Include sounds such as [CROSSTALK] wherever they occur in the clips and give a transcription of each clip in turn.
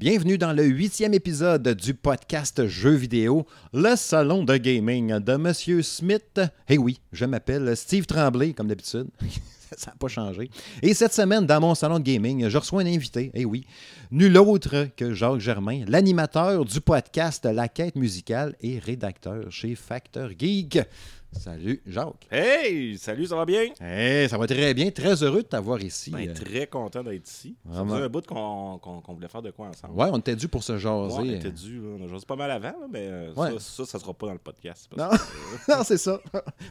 Bienvenue dans le huitième épisode du podcast Jeux vidéo, le salon de gaming de Monsieur Smith. Eh oui, je m'appelle Steve Tremblay, comme d'habitude. [LAUGHS] Ça n'a pas changé. Et cette semaine, dans mon salon de gaming, je reçois un invité, eh oui, nul autre que Jacques Germain, l'animateur du podcast La Quête musicale et rédacteur chez Factor Geek. Salut, Jacques. Hey, salut, ça va bien? Hey, ça va très bien. Très heureux de t'avoir ici. Ben, Euh, très content d'être ici. Vraiment. faisait un bout qu'on voulait faire de quoi ensemble. Ouais, on était dû pour se jaser. Ouais, on était dû. On a jasé pas mal avant, mais euh, Ouais. ça, ça, ça sera pas dans le podcast. Non, que, [LAUGHS] non c'est ça.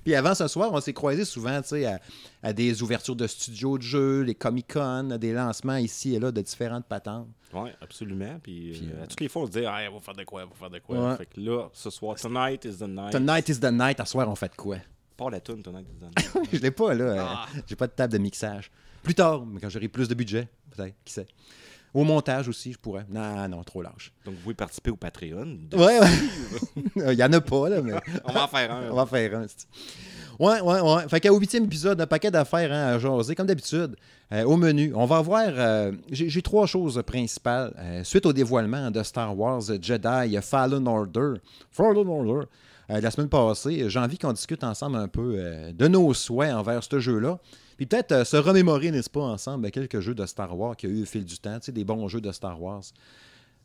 Puis avant ce soir, on s'est croisés souvent tu sais, à, à des ouvertures de studios de jeux, les Comic-Con, des lancements ici et là de différentes patentes. ouais, absolument. Puis, Puis, euh, euh, à toutes les fois, on se dit, ah, on va faire de quoi, on va faire de quoi. Ouais. Fait que là, ce soir, tonight is the night. Tonight is the night. À soir, on fait de quoi? Pas la tune, tonight is the [LAUGHS] night. Je l'ai pas, là. Ah. J'ai pas de table de mixage. Plus tard, mais quand j'aurai plus de budget, peut-être, qui sait. Au montage aussi, je pourrais. Non, non, trop lâche. Donc, vous pouvez participer au Patreon. de- Ouais, ouais. [LAUGHS] Il y en a pas, là, mais [LAUGHS] On va en faire un. [LAUGHS] on va en faire un. Ouais, ouais, ouais. Fait qu'au huitième épisode, un paquet d'affaires hein, à jaser, comme d'habitude. Euh, au menu, on va voir. euh, J'ai trois choses principales. Euh, suite au dévoilement de Star Wars Jedi Fallen Order. Fallen Order. la semaine passée, j'ai envie qu'on discute ensemble un peu de nos souhaits envers ce jeu-là. Puis peut-être euh, se remémorer, n'est-ce pas, ensemble, ben, quelques jeux de Star Wars qu'il y a eu au fil du temps, des bons jeux de Star Wars.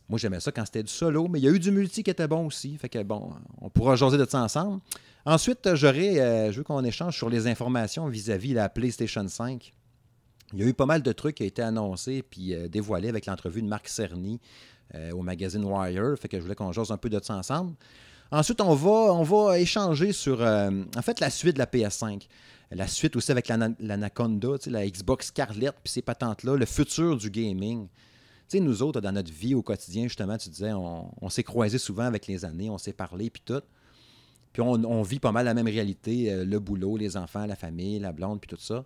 Moi, j'aimais ça quand c'était du solo, mais il y a eu du multi qui était bon aussi. Fait que bon, on pourra jaser de ça ensemble. Ensuite, j'aurais, euh, je veux qu'on échange sur les informations vis-à-vis la PlayStation 5. Il y a eu pas mal de trucs qui ont été annoncés puis euh, dévoilés avec l'entrevue de Marc Cerny au magazine Wire. Fait que je voulais qu'on jase un peu de ça ensemble. Ensuite, on va, on va échanger sur, en fait, la suite de la PS5. La suite aussi avec l'ana- l'Anaconda, la Xbox Scarlett, puis ces patentes-là, le futur du gaming. Nous autres, dans notre vie au quotidien, justement, tu disais, on, on s'est croisés souvent avec les années, on s'est parlé, puis tout. Puis on, on vit pas mal la même réalité, euh, le boulot, les enfants, la famille, la blonde, puis tout ça.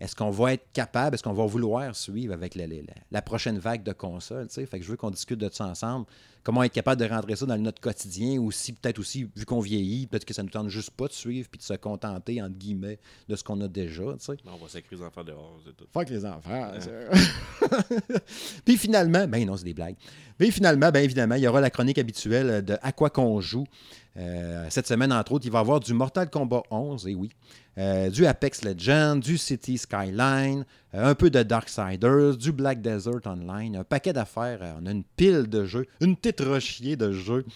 Est-ce qu'on va être capable, est-ce qu'on va vouloir suivre avec la, la- la- prochaine vague de consoles? tu sais? Fait que je veux qu'on discute de ça ensemble. Comment être capable de rentrer ça dans notre quotidien, aussi peut-être aussi, vu qu'on vieillit, peut-être que ça ne nous tente juste pas de suivre puis de se contenter, entre guillemets, de ce qu'on a déjà. tu sais? On va sacrer les enfants dehors, c'est tout. Fuck les enfants. [LAUGHS] Puis finalement, ben non, c'est des blagues. Puis finalement, ben évidemment, il y aura la chronique habituelle de À quoi qu'on joue. Euh, cette semaine, entre autres, il va y avoir du Mortal Kombat 11, et oui, euh, du Apex Legends, du City Skyline, euh, un peu de Darksiders, du Black Desert Online, un paquet d'affaires. On a une pile de jeux, une petite rochier de jeux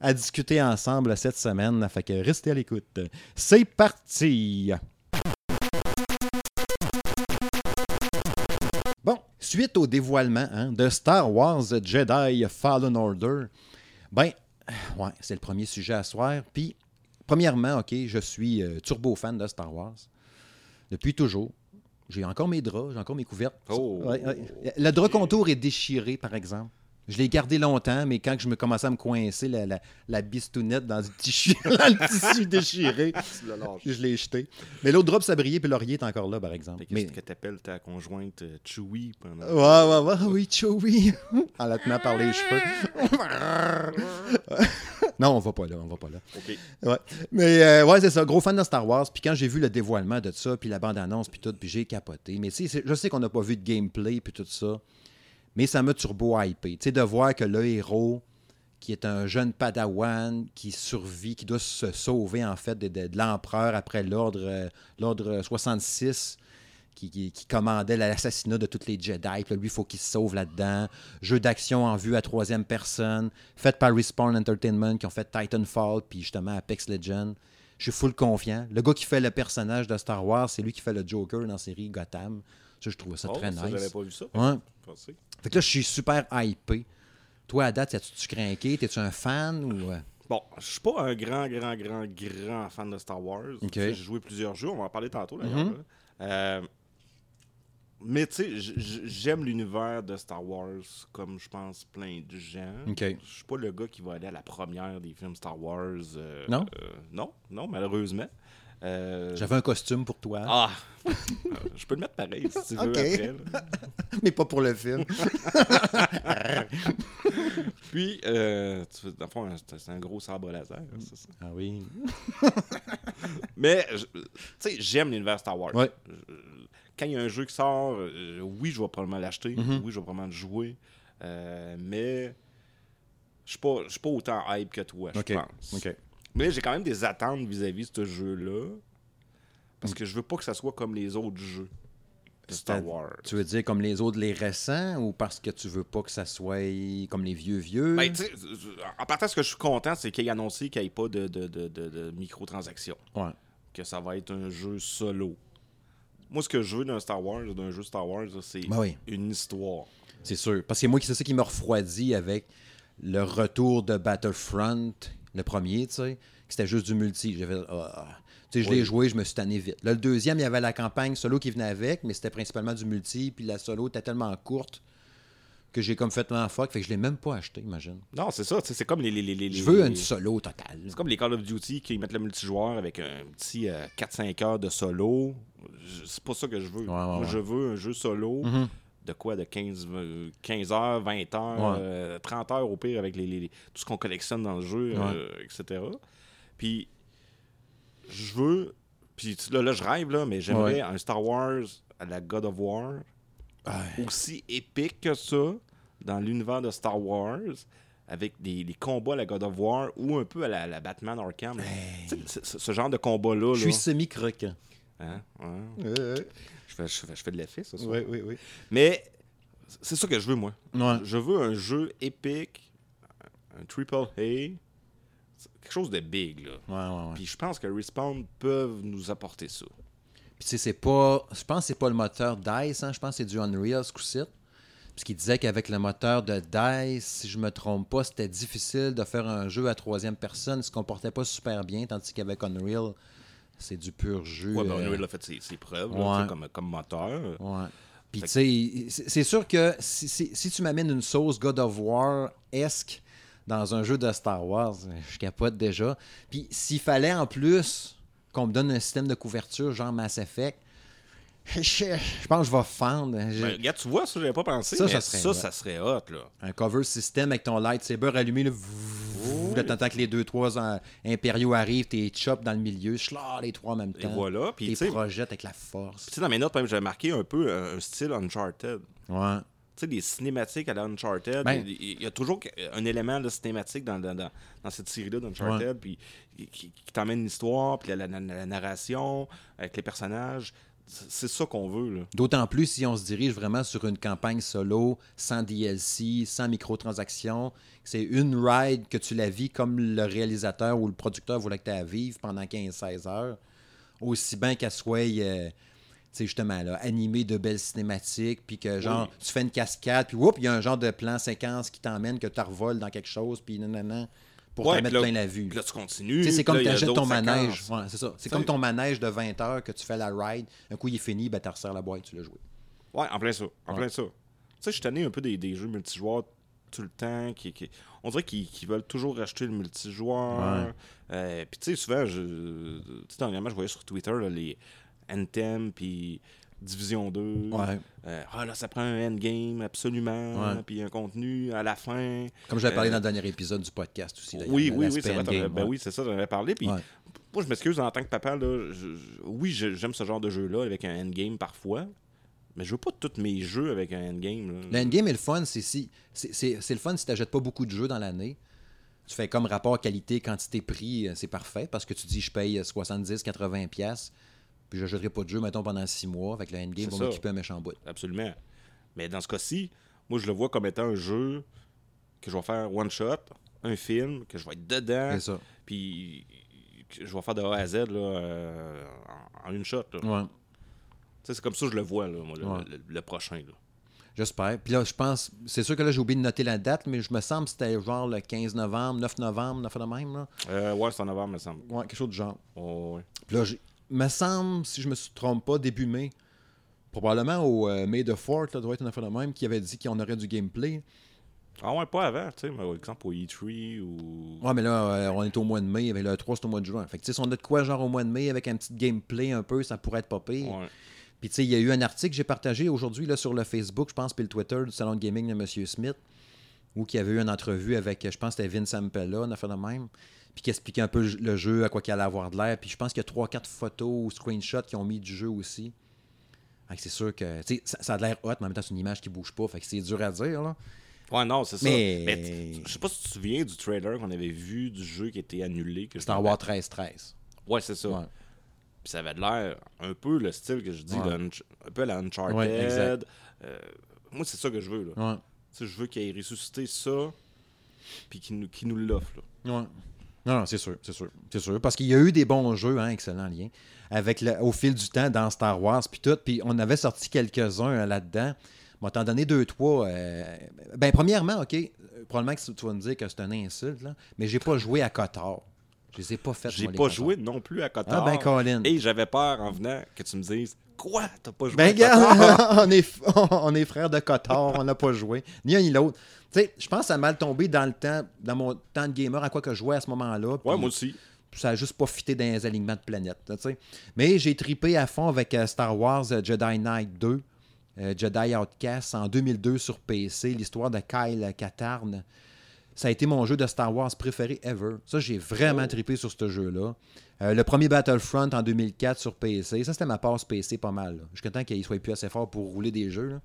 à discuter ensemble cette semaine. Fait que restez à l'écoute. C'est parti! Bon, suite au dévoilement hein, de Star Wars Jedi Fallen Order, ben, [SIGHS] ouais, c'est le premier sujet à soir. Puis, premièrement, OK, je suis euh, turbo fan de Star Wars. Depuis toujours. J'ai encore mes draps, j'ai encore mes couvertes. Oh. Ouais, ouais. Le drap contour est déchiré, par exemple. Je l'ai gardé longtemps, mais quand je me commençais à me coincer la, la, la bistounette dans, le tissu, [LAUGHS] dans le tissu déchiré, [LAUGHS] je l'ai jeté. Mais l'autre drap sabrier puis laurier est encore là, par exemple. Fait que Mais- Qu'est-ce que t'appelles ta conjointe euh, Chewie pendant. Ouais, ouais, ouais, Ah oui, Chewie. [LAUGHS] en la tenant par les cheveux. non, on va pas là, on va pas là. OK. Ouais. Mais euh, ouais, c'est ça, gros fan de Star Wars. Puis quand j'ai vu le dévoilement de ça, puis la bande-annonce, puis tout, puis j'ai capoté. Mais tu sais, je sais qu'on n'a pas vu de gameplay, puis tout ça. Mais ça m'a turbo hypé. Tu sais, de voir que le héros, qui est un jeune padawan, qui survit, qui doit se sauver, en fait, de, de- de l'empereur après l'ordre euh, l'ordre 66, qui, qui- qui commandait l'assassinat de tous les Jedi. Puis là, lui, il faut qu'il se sauve là-dedans. Jeu d'action en vue à troisième personne, fait par Respawn Entertainment, qui ont fait Titanfall, puis justement Apex Legends. Je suis full confiant. Le gars qui fait le personnage de Star Wars, c'est lui qui fait le Joker dans la série Gotham. Ça, je trouve ça Oh, très ça, j'avais nice. pas vu ça. Ouais. Fait que là, je suis super hypé. Toi, à date, as-tu craqué? T'es-tu un fan ou. euh? Bon, je suis pas un grand, grand, grand, grand fan de Star Wars. J'ai joué plusieurs jeux, on va en parler tantôt d'ailleurs. Mhm. là. Euh, mais tu sais, j'aime l'univers de Star Wars comme je pense plein de gens. Ok. Je suis pas le gars qui va aller à la première des films Star Wars. euh, Non? euh, non, non, malheureusement. Euh, J'avais un costume pour toi, Ah! Euh, je peux le mettre pareil si tu veux Ok. après. [LAUGHS] mais pas pour le film. [LAUGHS] Puis, euh, tu, dans le fond, c'est un gros sabre laser. ça. ah oui. [LAUGHS] Mais, tu sais, j'aime l'univers Star Wars. Ouais. Quand il y a un jeu qui sort, euh, oui, je vais probablement l'acheter. Mhm. Oui, je vais probablement le jouer. Euh, mais je suis pas, je suis pas autant hype que toi, je OK. pense. OK. Mais j'ai quand même des attentes vis-à-vis de ce jeu-là. Parce que je veux pas que ça soit comme les autres jeux de Star Wars. Tu veux dire comme les autres, les récents, ou parce que tu veux pas que ça soit comme les vieux vieux? Ben, en partant, ce que je suis content, c'est qu'il ait annoncé qu'il n'y ait pas de, de, de, de- microtransactions. ouais. Que ça va être un jeu solo. Moi, ce que je veux d'un Star Wars, d'un jeu Star Wars, c'est Ben oui. une histoire. C'est sûr. Parce que moi, c'est ça qui me refroidit avec le retour de Battlefront, le premier, tu sais, c'était juste du multi. J'ai fait, ah. Tu sais, je l'ai joué, je me suis tanné vite. Là, le deuxième, il y avait la campagne solo qui venait avec, mais c'était principalement du multi, puis la solo était tellement courte que j'ai comme fait un fuck, fait que je l'ai même pas acheté, imagine. Non, c'est ça. tu sais, C'est comme les, les, les, les- Je veux une solo totale. C'est comme les Call of Duty qui mettent le multijoueur avec un petit euh, 4-5 heures de solo. C'est pas ça que je veux. Ouais. je veux un jeu solo Mhm. De quoi De 15, euh, 15 heures, 20 heures, Ouais. euh, 30 heures au pire avec les, les- les- tout ce qu'on collectionne dans le jeu, euh, etc. Puis, je veux. Puis là, là, je rêve, là, mais j'aimerais Ouais. un Star Wars à la God of War Ouais. aussi épique que ça dans l'univers de Star Wars avec des, des combats à la God of War ou un peu à la, la Batman Arkham. ce- genre de combat-là. Je là. suis semi-croquant. Hein? Ouais. Je, fais, je, fais, je fais de l'effet, ça. Oui, oui, oui. Mais c'est ça que je veux, moi. Ouais. Je veux un jeu épique, un triple A, quelque chose de big. Là. Ouais. Puis je pense que Respawn peuvent nous apporter ça. Puis tu sais, c'est pas. Je pense que c'est pas le moteur DICE, hein, je pense que c'est du Unreal ce coup-ci. Parce qu'il disait qu'avec le moteur de DICE, si je me trompe pas, c'était difficile de faire un jeu à troisième personne. Il se comportait pas super bien, tandis qu'avec Unreal, c'est du pur jeu. Ouais, ben, euh, Unreal a fait ses, ses preuves ouais. comme, comme moteur. Ouais. Puis, tu sais, c'est c'est sûr que si, si- si tu m'amènes une sauce God of War-esque dans un jeu de Star Wars, je capote déjà. Puis, s'il fallait en plus qu'on me donne un système de couverture genre Mass Effect, je, pense que je vais fendre. Je- Ben, regarde, tu vois, ça, j'avais pas pensé. Ça, mais ça serait ça, hot. serait hot, là. un cover system avec ton lightsaber allumé, là, Oui. là, t'entends que les deux, trois euh, impériaux arrivent, t'es chop dans le milieu, là, les trois en même Et temps. voilà. Puis, T'es projettes avec la force. tu sais, dans mes notes, même, j'avais marqué un peu un style Uncharted. Ouais. Tu sais, des cinématiques à la Uncharted. Ben- il y a toujours un élément de cinématique dans, dans, dans, dans cette série-là d'Uncharted, puis qui, qui t'emmène une histoire, puis la, la- la narration, avec les personnages. C'est ça qu'on veut, là. D'autant plus si on se dirige vraiment sur une campagne solo, sans DLC, sans microtransactions. C'est une ride que tu la vis comme le réalisateur ou le producteur voulait que tu à vivre pendant 15-16 heures. Aussi bien qu'elle soit, euh, sais, justement, là, animée de belles cinématiques, puis que, genre, Oui. tu fais une cascade, puis il y a un genre de plan séquence qui t'emmène, que tu revoles dans quelque chose, puis non, pour Ouais, te mettre là- plein la vue. Puis là, tu continues. Tu c'est comme là, il y a t'achètes ton manège. Ouais, c'est ça. C'est Tu comme ton manège de 20 heures que tu fais la ride. Un coup, il est fini, ben, tu resserres la boîte, tu l'as joué. Ouais, en plein ça. En Ouais. plein ça. Tu sais, je suis tanné un peu des, des jeux multijoueurs tout le temps. Qui, qui- On dirait qu'ils veulent toujours racheter le multijoueur. Euh, puis tu sais, souvent, je... tu sais, dernièrement, je voyais sur Twitter là, les Anthem, puis Division 2. Ouais. Euh, ah là, ça prend un endgame, absolument. Ouais. Puis un contenu à la fin. Comme j'avais parlé Euh, dans le dernier épisode du podcast aussi. Oui, oui, oui, c'est vrai. Ben oui, c'est ça, j'en avais parlé. Puis moi, je m'excuse en tant que papa. Là, je- oui, j'aime ce genre de jeu-là avec un endgame parfois. Mais je veux pas tous mes jeux avec un endgame. là. Le endgame est le fun, c'est si. C'est le fun si tu n'achètes pas beaucoup de jeux dans l'année. Tu fais comme rapport qualité, quantité, prix, euh, c'est parfait parce que tu dis je paye 70, 80 pièces puis je n'achèterai pas de jeu, mettons, pendant 6 mois. Avec le endgame, va m'occuper un méchant bout. Absolument. Mais dans ce cas-ci, moi, je le vois comme étant un jeu que je vais faire one shot, un film, que je vais être dedans, C'est ça. puis que je vais faire de A à Z là, euh, en, une shot. Ouais. C'est comme ça que je le vois, là, moi, le, Ouais. le- le prochain. Là. J'espère. Puis là, je pense. C'est sûr que là, j'ai oublié de noter la date, mais je me semble que c'était genre le 15 novembre, 9 novembre, 9 de même. Là. Euh, ouais, c'est en novembre, me semble. Ouais, quelque chose du genre. Oh, ouais. Puis là, j'ai- me semble, si je me suis- trompe pas, début mai, probablement au euh, May the 4 là, doit être une affaire de même, qui avait dit qu'on aurait du gameplay. Ah ouais, pas avant, tu sais, mais par exemple au E3 ou... Ouais, mais là, euh, on est au mois de mai, avec le 3, c'est au mois de juin. Fait que, tu sais, si on a de quoi, genre au mois de mai, avec un petit gameplay un peu, ça pourrait être pas pire. Ouais. Puis, tu sais, il y a eu un article que j'ai partagé aujourd'hui là, sur le Facebook, je pense, puis le Twitter du salon de gaming de M. Smith, où il y avait eu une entrevue avec, je pense, c'était Vince Ampella, une affaire de même, puis qui expliquait un peu le jeu, à quoi qu'il allait avoir de l'air. Puis, je pense qu'il y a 3-4 photos ou screenshots qui ont mis du jeu aussi. Fait que c'est sûr que, ça, ça a l'air hot, mais en même temps, c'est une image qui bouge pas. Fait que c'est dur à dire, là. Ouais, non, c'est ça. Mais- je sais pas si tu te souviens du trailer qu'on avait vu du jeu qui était annulé. Me Wars rappelle. 13-13. Ouais, c'est ça. Ouais. Puis ça avait de l'air un peu le style que je dis, Ouais. un peu la Uncharted. Ouais. Euh, moi, c'est ça que je veux. Là. Ouais. Tu sais, je veux qu'il ait ressuscité ça, puis qu'il nous, nous l'offre. Ouais. Non, non, c'est sûr, c'est sûr, c'est sûr. Parce qu'il y a eu des bons jeux, hein, excellent lien, avec le- au fil du temps dans Star Wars, puis tout. Puis on avait sorti quelques-uns euh, là-dedans. Moi, t'en donné deux, trois. euh, Ben, premièrement, OK, probablement que tu vas me dire que c'est un insulte, là, mais j'ai pas joué à Cotard. Je les ai pas fait. J'ai pas joué non plus à Ah, Cotard. ben, Colin. Et j'avais peur en venant que tu me dises Quoi? T'as pas joué Ben, à Cotard [LAUGHS] on est, [LAUGHS] on est frères de Cotard, on n'a pas joué. Ni un ni l'autre. Sais, je pense que ça a mal tombé dans le temps, dans mon temps de gamer, à quoi que je jouais à ce moment-là. Ouais, moi aussi. ça a juste pas fité dans les alignements de planètes. là, tu sais. Mais j'ai tripé à fond avec euh, Star Wars euh, Jedi Knight 2, euh, Jedi Outcast en 2002 sur PC, l'histoire de Kyle Katarn. Ça a été mon jeu de Star Wars préféré ever. Ça, j'ai vraiment Oh. trippé sur ce jeu-là. Euh, le premier Battlefront en 2004 sur PC. Ça, c'était ma passe PC pas mal. Jusqu'à temps qu'il soit plus assez fort pour rouler des jeux. là.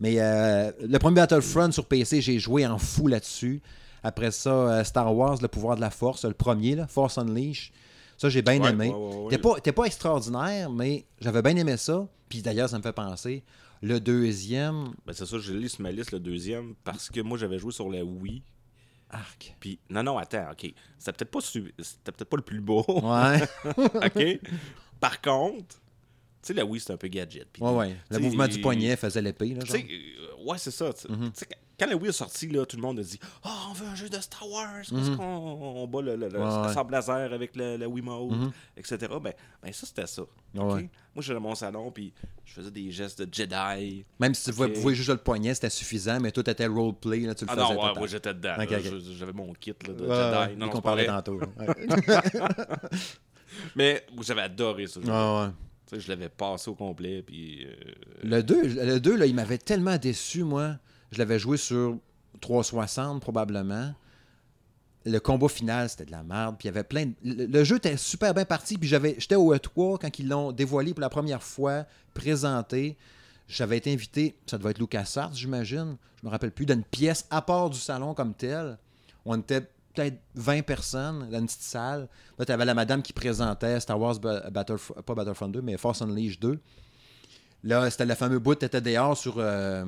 Mais euh, le premier Battlefront sur PC, j'ai joué en fou là-dessus. Après ça, euh, Star Wars, le pouvoir de la force, le premier, là, Force Unleashed. Ça, j'ai bien Ouais, aimé. ouais, ouais, ouais. T'es pas, t'es pas extraordinaire, mais j'avais bien aimé ça. Puis d'ailleurs, ça me fait penser. Le deuxième. Ben, c'est ça, je l'ai sur ma liste, le deuxième, parce que moi, j'avais joué sur la Wii. Arc. Puis, non, non, attends, ok. C'était peut-être pas, su- c'était peut-être pas le plus beau. Ouais. [LAUGHS] ok. Par contre, sais, la Wii, c'est un peu gadget. Puis, ouais, ouais. Le mouvement du poignet faisait l'épée. Euh, ouais, c'est ça. Mhm. Quand la Wii est sortie, là, tout le monde a dit Oh, on veut un jeu de Star Wars. Parce qu'on on bat le, le, le. Ouais, sable laser avec le, la Wiimote, Mhm. etc. Ben, ben, ça, c'était ça. Moi, j'étais dans mon salon, puis je faisais des gestes de Jedi. Même si tu Ok. vois- pouvais juste le poignet, c'était suffisant, mais tout était roleplay. Là, tu le Ah faisais non, ouais, j'étais dedans. J'avais mon kit là, de Jedi. Non, qu'on pas parlait tantôt. [LAUGHS] [LAUGHS] Mais j'avais adoré ça. Ouais, ouais. Je l'avais passé au complet, euh, Le 2, le 2 là, il m'avait tellement déçu, moi. Je l'avais joué sur 360, probablement. Le combat final, c'était de la merde. Puis il y avait plein Le, jeu était super bien parti. Puis j'avais, j'étais au E3 quand ils l'ont dévoilé pour la première fois, présenté. J'avais été invité, ça devait être LucasArts, j'imagine. Je me rappelle plus, d'une pièce à part du salon comme tel. On était peut-être 20 personnes dans une petite salle. Là, tu avais la madame qui présentait Star Wars Ba- Battlef- pas Battlefront 2, mais Force Unleashed 2. Là, c'était le fameux bout, tu étais dehors sur. euh,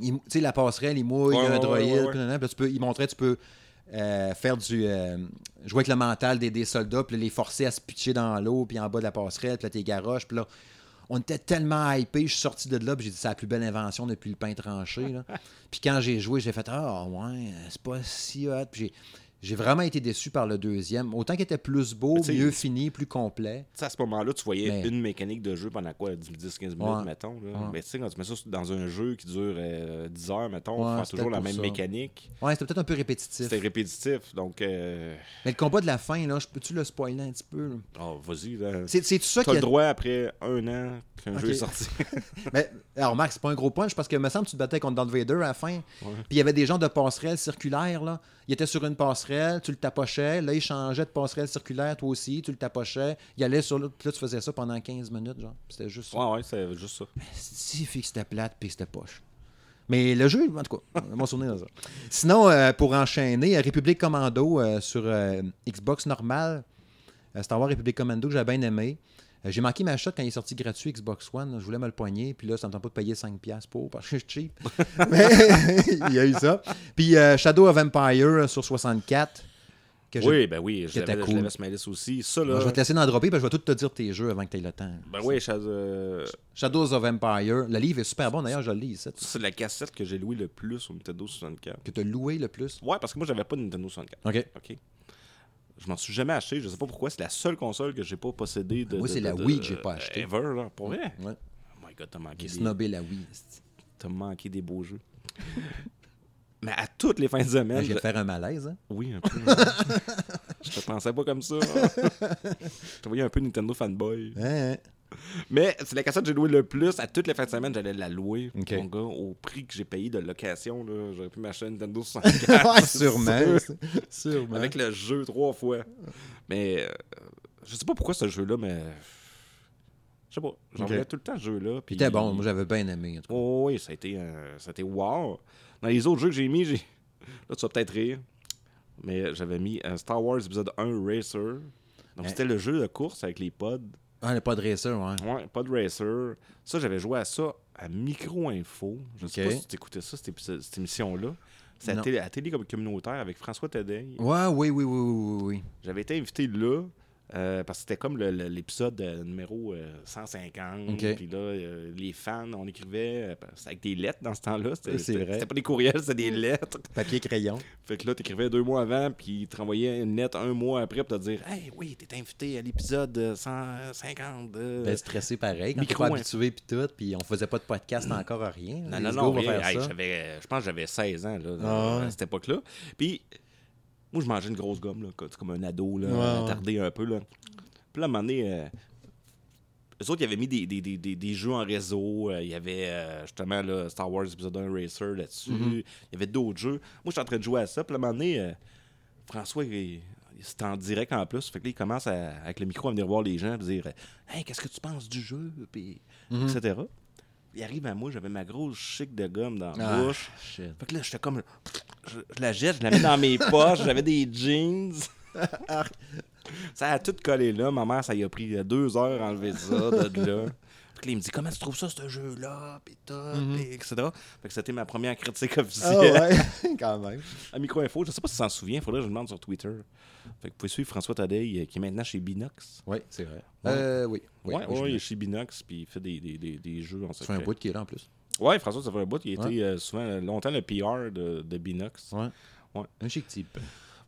tu sais, la passerelle, il mouille, il y a Ouais, un droïde. puis là, tu peux, il montrait, tu peux euh, faire du. euh, jouer avec le mental des, des soldats, puis les forcer à se pitcher dans l'eau, puis en bas de la passerelle, puis là, t'es garoches, puis là. On était tellement hypés, je suis sorti de là, puis j'ai dit c'est la plus belle invention depuis le pain tranché. là. [LAUGHS] puis quand j'ai joué, j'ai fait Ah ouais, c'est pas si hot. Puis j'ai, vraiment été déçu par le deuxième. Autant qu'il était plus beau, tu mieux fini, plus complet. Tu sais, à ce moment-là, tu voyais Mais- une mécanique de jeu pendant quoi 10-15 minutes, Ouais. mettons. Là. Ouais. Mais tu sais, quand tu mets ça dans un jeu qui dure euh, 10 heures, mettons, Ouais, faire c'était toujours la même ça. mécanique, Ouais, c'était peut-être un peu répétitif. c'était répétitif. Donc, euh... Mais le combat de la fin, là, peux-tu le spoiler un petit peu? là? oh, vas-y. là. C'est, tout ça qui le a... droit après un an qu'un Ok. jeu est sorti. [LAUGHS] Mais, alors, Max, c'est pas un gros punch parce que me semble que tu te battais contre Darth Vader à la fin. Puis il y avait des gens de passerelle circulaire, là. Il était sur une passerelle, tu le tapochais. Là, il changeait de passerelle circulaire, toi aussi, tu le tapochais. Il allait sur l'autre. Puis là, tu faisais ça pendant 15 minutes, genre. C'était juste ça. ouais, ouais, c'est juste ça. Si, fait que c'était plate, puis c'était poche. Mais le jeu, en tout cas, mon souvenir de ça. Sinon, euh, pour enchaîner, euh, République Commando euh, sur euh, Xbox normal, Star Wars République Commando que j'ai bien aimé. Euh, j'ai manqué ma shot quand il est sorti gratuit Xbox One. Je voulais me le poigner, puis là, ça ne me tente pas de payer 5$ pour, parce que je suis cheap. [LAUGHS] Mais [LAUGHS] il y a eu ça. Puis euh, Shadow of Empire euh, sur 64. Que j'ai- Oui, ben oui, je l'avais je cool. l'avais sur ma liste aussi. Ça, là. je vais te laisser d'en dropper, parce que je vais tout te dire tes jeux avant que tu aies le temps. Ben oui, Shadow- Shadows of Empire. Le livre est super bon, d'ailleurs, je le lis ici. c'est la cassette que j'ai louée le plus au Nintendo 64. Que tu as loué le plus? Ouais, parce que moi, j'avais pas de Nintendo 64. OK. OK. Je m'en suis jamais acheté, je sais pas pourquoi. C'est la seule console que j'ai pas possédée de. Moi, c'est la Wii que j'ai pas acheté. Ever, là. Pour vrai? Ouais. Oh my god, t'as manqué, snobé la Wii. t'as manqué des beaux jeux. Mais à toutes les fins de semaine. Je viens je- de faire un malaise. Hein? Oui, un peu. [LAUGHS] je te pensais pas comme ça. [LAUGHS] je te voyais un peu Nintendo fanboy. Hein, Mais c'est la cassette que j'ai louée le plus. À toutes les fins de semaine, j'allais la louer. Mon gars, au prix que j'ai payé de location, là, j'aurais pu m'acheter une Nintendo [LAUGHS] hein? 64. ouais, sûrement. sûr. [LAUGHS] sûrement. Avec le jeu trois fois. Mais euh, je sais pas pourquoi ce jeu-là, mais sais pas. J'en Ok. voulais tout le temps ce jeu-là. Puis c'était bon, moi j'avais bien aimé. en tout cas. Oh, oui, ça a été, euh, ça a été wow. Dans les autres jeux que j'ai mis, j'ai. Là, tu vas peut-être rire. Mais j'avais mis euh, Star Wars épisode 1 Racer. Donc, Hein? c'était le jeu de course avec les pods. Ah, le pas de racer, ouais. Ouais, Pod Racer. Ça, j'avais joué à ça à Micro Info. Je sais Ok. pas si tu écoutais ça, cette, émission-là. C'est à, télé, à télé comme communautaire avec François Tadeille. Ouais, oui, oui, oui, oui, oui, oui. J'avais été invité là. Euh, parce que c'était comme l'épisode euh, numéro euh, 150. Ok. Puis là, euh, les fans, on écrivait euh, avec des lettres dans ce temps-là. C'était, pas des courriels, c'était des lettres. Papier crayon. Fait que là, t'écrivais deux mois avant, puis ils te renvoyaient une lettre un mois après pour te dire Hey, oui, t'es invité à l'épisode euh, 150. de... Ben, stressé pareil. Quand Micro, habitué puis tout, puis on faisait pas de podcast encore à rien. Non, Les non, non, Hey, je pense que j'avais 16 ans là, Ah à cette époque-là. Puis, moi, je mangeais une grosse gomme, là, comme- un ado, là, Ouais, ouais. attardé un peu. Là. Puis là, à un moment donné, euh, eux autres, ils avaient mis des, des, des, des, des jeux en réseau. Euh, Il y avait euh, justement là, Star Wars Episode 1 Racer là-dessus. Mm-hmm. Il y avait d'autres jeux. Moi, j'étais en train de jouer à ça. Puis à un moment donné, euh, François, il, c'était en direct en plus. Fait que là, il commence à- avec le micro à venir voir les gens et dire Hey, qu'est-ce que tu penses du jeu Puis, Mm-hmm. etc. Il arrive à moi, j'avais ma grosse chic de gomme dans la Ah, bouche. shit. Fait que là, j'étais comme. Je, je la jette, je la mets dans mes [LAUGHS] poches, j'avais des jeans. [LAUGHS] ça a tout collé là. Ma mère, ça y a pris deux heures à enlever ça de là. Là, il me dit Comment tu trouves ça, ce jeu-là Puis tout, puis etc. Fait que c'était ma première critique Ah officielle ouais, [LAUGHS] [LAUGHS] quand même. à Micro-Info. Je sais pas si tu t'en souviens, faudrait que je le demande sur Twitter. Fait que vous pouvez suivre François Tadeille, euh, qui est maintenant chez Binox. Oui, c'est vrai. Ouais. Euh, oui. oui, ouais, oui, il est chez Binox, puis il fait des, des, des, des jeux en Ça fait un secret. bout qui est là en plus. Ouais, François, ça fait un bout. Il été euh, souvent, euh, longtemps le PR de, de Binox. Ouais. Ouais. Un chic type.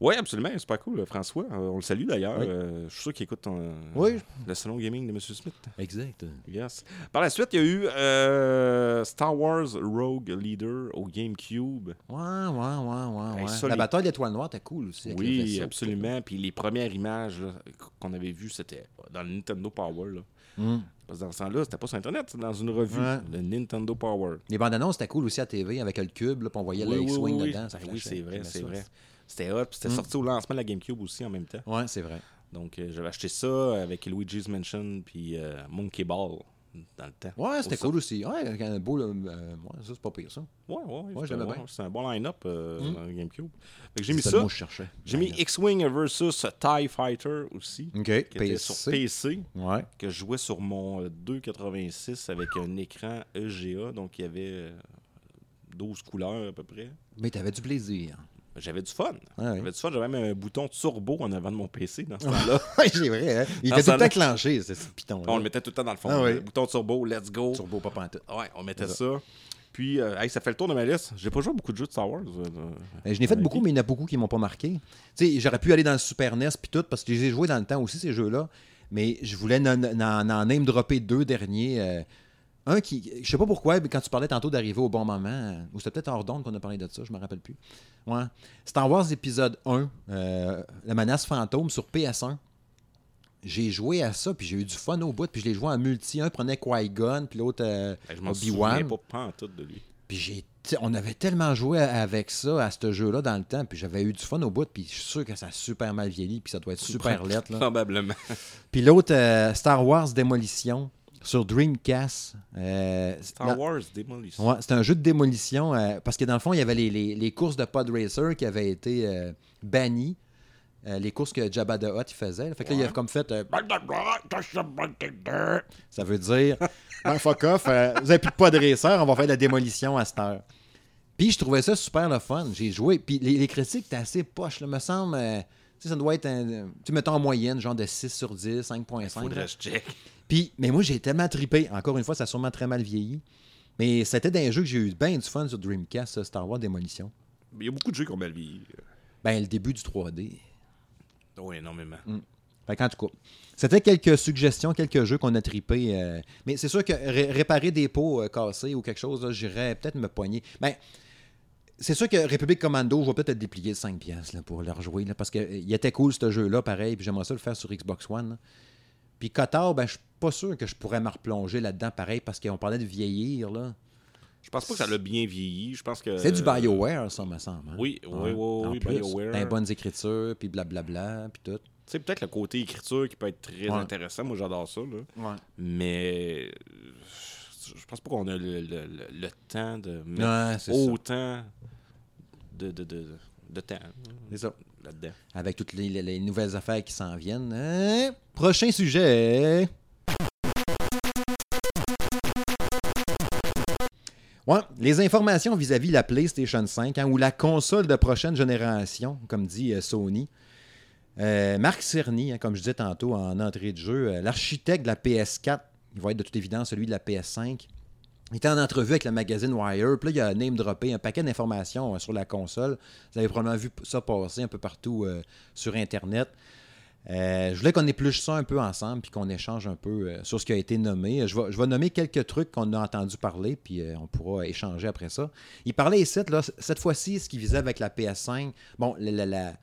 Oui, absolument. C'est pas cool, François. Euh, on le salue d'ailleurs. Oui. Euh, je suis sûr qu'il écoute ton- Oui. le salon gaming de M. Smith. Exact. Yes. Par la suite, il y a eu euh, Star Wars Rogue Leader au GameCube. Ouais, ouais, ouais, ouais. Ouais. ça, La les- bataille d'étoiles noires, t'es cool aussi. Oui, absolument. Puis les premières images qu'on avait vues, c'était dans le Nintendo Power. Là. Hum. Parce que dans ce temps-là, c'était pas sur Internet, c'était dans une revue, Ouais. le Nintendo Power. Les bandes annonces, c'était cool aussi à TV avec le cube, là, puis on voyait le X-Wing oui. dedans. Ça Ben oui, c'est vrai, c'est vrai. C'était hot. puis C'était Mm. sorti au lancement de la GameCube aussi en même temps. Ouais, c'est vrai. Donc, euh, j'avais acheté ça avec Luigi's Mansion puis euh, Monkey Ball dans le temps. Ouais, c'était cool aussi. Ouais, avec un beau. euh, euh, ouais, ça, c'est pas pire, ça. Ouais, ouais, Ouais, j'aimais bien. C'est un bon line-up euh, Mm. dans le GameCube. Fait que j'ai mis ça. le mot que je cherchais. J'ai mis X-Wing versus TIE Fighter aussi. OK, Qui était sur PC. PC. Ouais. Que je jouais sur mon euh, 286 avec un écran EGA. Donc, il y avait euh, 12 couleurs à peu près. Mais t'avais du plaisir. J'avais du fun. Ouais. J'avais du fun. J'avais même un bouton turbo en avant de mon PC dans ce temps-là. [LAUGHS] Ouais, c'est vrai. Hein? Il Dans était tout le temps clenché, ce piton. On le mettait tout le temps dans le fond. Ah oui. Le bouton turbo, let's go. Turbo pas pantoute. Ouais, on mettait ça. Puis, euh, hey, ça fait le tour de ma liste. J'ai pas joué à beaucoup de jeux de Star Wars. euh, Euh, Je n'ai fait beaucoup, mais il y en a beaucoup qui m'ont pas marqué. J'aurais pu aller dans le Super NES puis tout, parce que je les ai joués dans le temps aussi, ces jeux-là. Mais je voulais en name dropper deux derniers. euh, un qui, je sais pas pourquoi, mais quand tu parlais tantôt d'arriver au bon moment, ou c'était peut-être hors d'onde qu'on a parlé de ça, je me rappelle plus. Ouais. Star Wars épisode 1, euh, La menace fantôme sur PS1. J'ai joué à ça, puis j'ai eu du fun au bout, puis je l'ai joué en multi. Un prenait Qui-Gon, puis l'autre euh, Hey, je m'en souviens Obi-Wan. pas de lui. Puis j'ai, on avait tellement joué avec ça, à ce jeu-là, dans le temps, puis j'avais eu du fun au bout, puis je suis sûr que ça a super mal vieilli, puis ça doit être super lettre. Là. Probablement. Puis l'autre, euh, Star Wars Démolition, sur Dreamcast. euh, Star dans- Wars Demolition. Ouais, c'était un jeu de démolition, euh, parce que dans le fond, il y avait les, les- les courses de Pod Racer qui avaient été euh, bannies. les courses que Jabba the Hutt faisait. Fait que là, il a comme fait. ça veut dire. [LAUGHS] Ben, fuck off. vous avez plus de Pod Racer, on va faire de la démolition à cette heure. Puis je trouvais ça super le fun. J'ai joué. Puis les, les critiques étaient assez poches, là, me semble. tu sais, ça doit être, un, tu sais, mettons en moyenne, genre de 6 sur 10, 5.5. là. Faudrait que je check. Puis, mais moi, j'ai tellement trippé. Encore une fois, ça a sûrement très mal vieilli. Mais c'était d'un jeu que j'ai eu bien du fun sur Dreamcast, ça, Star Wars Démolition. Il y a beaucoup de jeux qui ont mal vieilli. Ben, le début du 3D. Oui, énormément. Fait qu'en tout cas, c'était quelques suggestions, quelques jeux qu'on a trippés. euh, mais c'est sûr que ré- réparer des pots euh, cassés ou quelque chose, j'irais peut-être me poigner. Ben, c'est sûr que République Commando, je vais peut-être de 5 pièces pour le rejouer. là, parce qu'il était cool ce jeu-là, pareil. Puis j'aimerais ça le faire sur Xbox One. là. Puis Cotard, ben, je pas sûr que je pourrais me replonger là-dedans, pareil, parce qu'on parlait de vieillir. Là. Je pense pas que ça l'a bien vieilli. Je pense que. C'est du BioWare, ça, me semble. hein? Oui, oui, Ouais. oui, oui, BioWare. ben, bonnes écritures, puis blablabla, puis tout. Tu sais, peut-être le côté écriture qui peut être très Ouais. intéressant. Moi, j'adore ça. Là. Mais euh, je pense pas qu'on a le, le- le- le temps de mettre Ouais, autant de, de, de, de temps C'est ça. là-dedans. Avec toutes les, les- les nouvelles affaires qui s'en viennent. hein? Prochain sujet. Les informations vis-à-vis la PlayStation 5 hein, ou la console de prochaine génération, comme dit euh, Sony. Euh, Marc Cerny, hein, comme je disais tantôt en entrée de jeu, euh, l'architecte de la PS4, il va être de toute évidence celui de la PS5, il était en entrevue avec le magazine Wire. Puis là, il a name droppé un paquet d'informations sur la console. Vous avez probablement vu ça passer un peu partout sur Internet. Euh, je voulais qu'on épluche ça un peu ensemble puis qu'on échange un peu euh, sur ce qui a été nommé. Je vais, nommer quelques trucs qu'on a entendu parler puis euh, on pourra échanger après ça. Il parlait ici, cette fois-ci, ce qu'il visait avec la PS5, bon, la,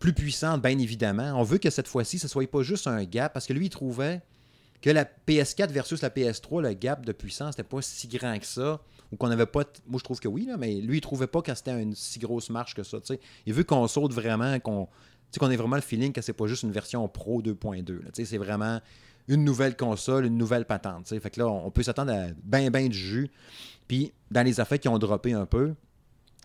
plus puissante, bien évidemment. On veut que cette fois-ci, ce ne soit pas juste un gap parce que lui, il trouvait que la PS4 versus la PS3, le gap de puissance n'était pas si grand que ça, ou qu'on n'avait pas. Moi, je trouve que oui, mais lui, il trouvait pas que c'était une si grosse marche que ça. tu sais. Il veut qu'on saute vraiment, qu'on sais, qu'on ait vraiment le feeling que c'est pas juste une version Pro 2.2. là. Tu sais, C'est vraiment une nouvelle console, une nouvelle patente. Fait que là, on peut s'attendre à ben, ben du jus. Puis, dans les affaires qui ont droppé un peu,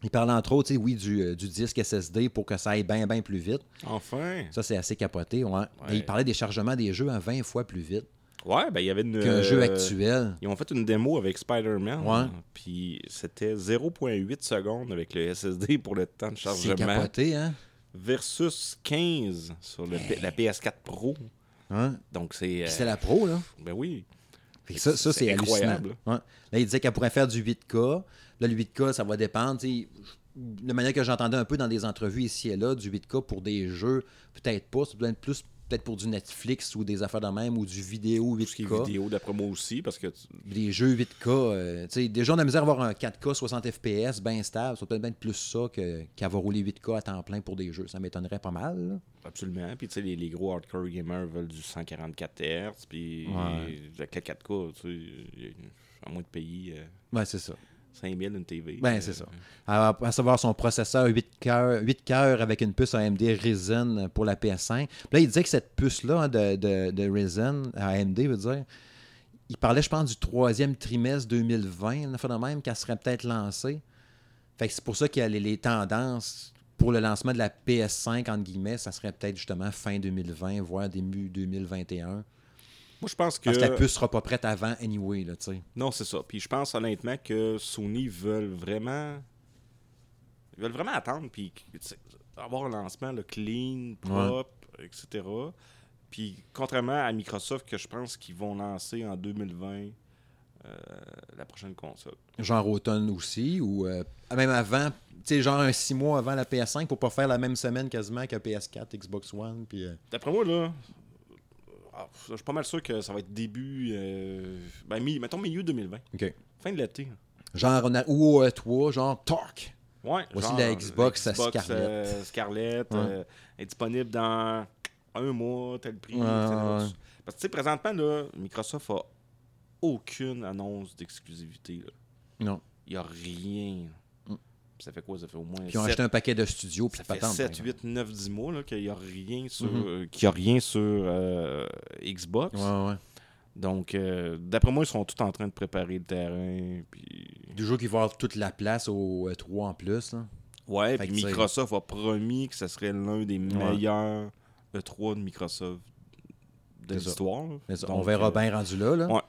il parle entre autres, tu sais, oui, du, euh, du disque SSD pour que ça aille bien, bien plus vite. Enfin. Ça, c'est assez capoté. Ouais. Et il parlait des chargements des jeux à 20 fois plus vite Ouais, ben il y avait une. qu'un euh, jeu actuel. Ils ont fait une démo avec Spider-Man. Ouais. Puis c'était 0.8 secondes avec le SSD pour le temps de C'est chargement. capoté, hein? Versus 15 sur le la PS4 Pro. Hein? Donc c'est. Euh, c'est la pro, là. Ben oui. Fait ça, ça C'est incroyable. Ouais. Là, il disait qu'elle pourrait faire du 8K. Là, le 8K, ça va dépendre. tu sais, De manière que j'entendais un peu dans des entrevues ici et là, du 8K pour des jeux, peut-être pas. C'est peut-être plus peut-être pour du Netflix ou des affaires de même ou du vidéo Tout ce qui est 8K. vidéo, d'après moi aussi, parce que. tu- Des jeux 8K. euh, tu sais, gens on a misère à avoir un 4K 60 FPS bien stable. Ça peut peut-être plus ça que- qu'avoir roulé 8K à temps plein pour des jeux. Ça m'étonnerait pas mal. là. Absolument. Puis, tu sais, les, les gros hardcore gamers veulent du 144 Hz. Puis, Ouais. avec le 4K, tu sais, à moins de payer euh, Ouais, c'est ça. 5000 une TV. Ben, c'est ça. À, savoir son processeur 8 cœurs, 8 cœurs avec une puce AMD Ryzen pour la PS5. Puis là, il disait que cette puce-là hein, de, de, de Ryzen, AMD veut dire, il parlait, je pense, du troisième trimestre 2020, une affaire de même, qu'elle serait peut-être lancée. Fait que c'est pour ça qu'il y a les, les tendances pour le lancement de la PS5, entre guillemets, ça serait peut-être justement fin 2020, voire début 2021. Moi, je pense que. Parce que la puce sera pas prête avant anyway, là, tu sais. Non, c'est ça. Puis je pense honnêtement que Sony veulent vraiment. Ils veulent vraiment attendre, puis avoir un lancement clean, propre, etc. Puis contrairement à Microsoft, que je pense qu'ils vont lancer en 2020 euh, la prochaine console. genre automne aussi, ou euh, même avant, tu sais, genre un six mois avant la PS5 pour pas faire la même semaine quasiment que PS4, Xbox One. Puis, euh, D'après moi, là, ah, je suis pas mal sûr que ça va être début. euh, ben, mi- mettons milieu 2020. OK. Fin de l'été. Genre, on a, ou au E3, genre Talk. Ouais, Voici genre, la Xbox, Scarlett. euh, Scarlett, Ouais. euh, est disponible dans un mois, tel prix. Ouais, etc. ouais. Parce que, tu sais, présentement, là, Microsoft a aucune annonce d'exclusivité. Non. Il n'y a rien. Ça fait quoi? Ça fait au moins Puis ils ont sept- acheté un paquet de studios. Puis ça de fait patentes, 7, par 8, 9, 10 mois là, qu'il n'y a rien sur, Mhm. euh, qu'il y a rien sur euh, Xbox. Ouais, ouais. Donc, euh, d'après moi, ils sont tous en train de préparer le terrain. Puis... Du jour qu'ils vont avoir toute la place au E3 en plus. Là. Ouais, Fait puis Microsoft a promis que ce serait l'un des meilleurs E3 de Microsoft de l'histoire. on verra euh, bien rendu là. là. ouais.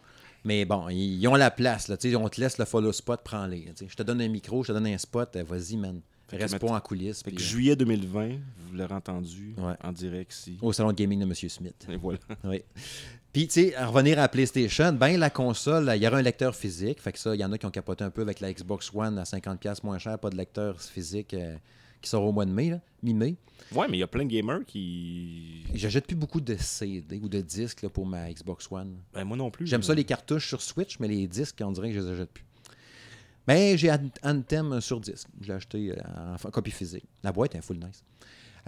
Mais bon, ils, ont la place. Là, tu sais, on te laisse le follow spot, prends-les. Je te donne un micro, je te donne un spot, euh, vas-y, man. Fait Reste pas en coulisses. Fait que euh, juillet 2020, vous l'aurez entendu Ouais. en direct ici. au salon de gaming de M. Smith. Et voilà. [LAUGHS] Oui. Puis, tu sais, à revenir à la PlayStation, ben la console, il y aura un lecteur physique. Fait que ça, il y en a qui ont capoté un peu avec la Xbox One à 50$ moins cher, pas de lecteur physique euh, qui sort au mois de mai, là, mi-mai. Ouais, mais il y a plein de gamers qui. J'achète plus beaucoup de CD ou de disques là, pour ma Xbox One. Ben, moi non plus. J'aime ça les cartouches sur Switch, mais les disques, on dirait que je les achète plus. Mais j'ai An- Anthem sur disque. Je l'ai acheté euh, en, copie physique. La boîte est full nice.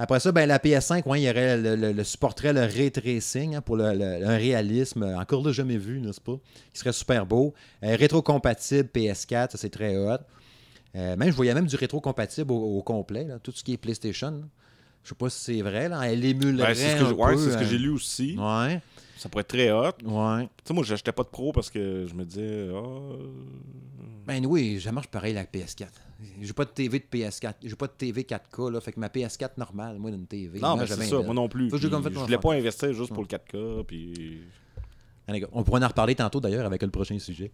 Après ça, ben, la PS5, ouais, il y aurait le, le- le supporterait le ray tracing hein, pour le, réalisme encore là jamais vu, n'est-ce pas? Qui serait super beau. Euh, rétro-compatible PS4, ça c'est très hot. Euh, même, je voyais même du rétro-compatible au, au complet, là, tout ce qui est PlayStation. là. Je sais pas si c'est vrai, là. Elle émulerait Ben, c'est ce que, ouais, c'est ce que euh, j'ai lu aussi. Ouais, Ça pourrait être très hot. Tu ouais. sais, moi, j'achetais pas de pro parce que je me disais, ah, Ben oui, ça marche pareil la PS4. J'ai pas de TV de PS4. J'ai pas de TV 4K, là. Fait que ma PS4 normale, moi, d'une TV. non, mais c'est ça, moi non plus. Puis je voulais pas investir juste pour le 4K. Puis... On pourrait en reparler tantôt d'ailleurs avec le prochain sujet.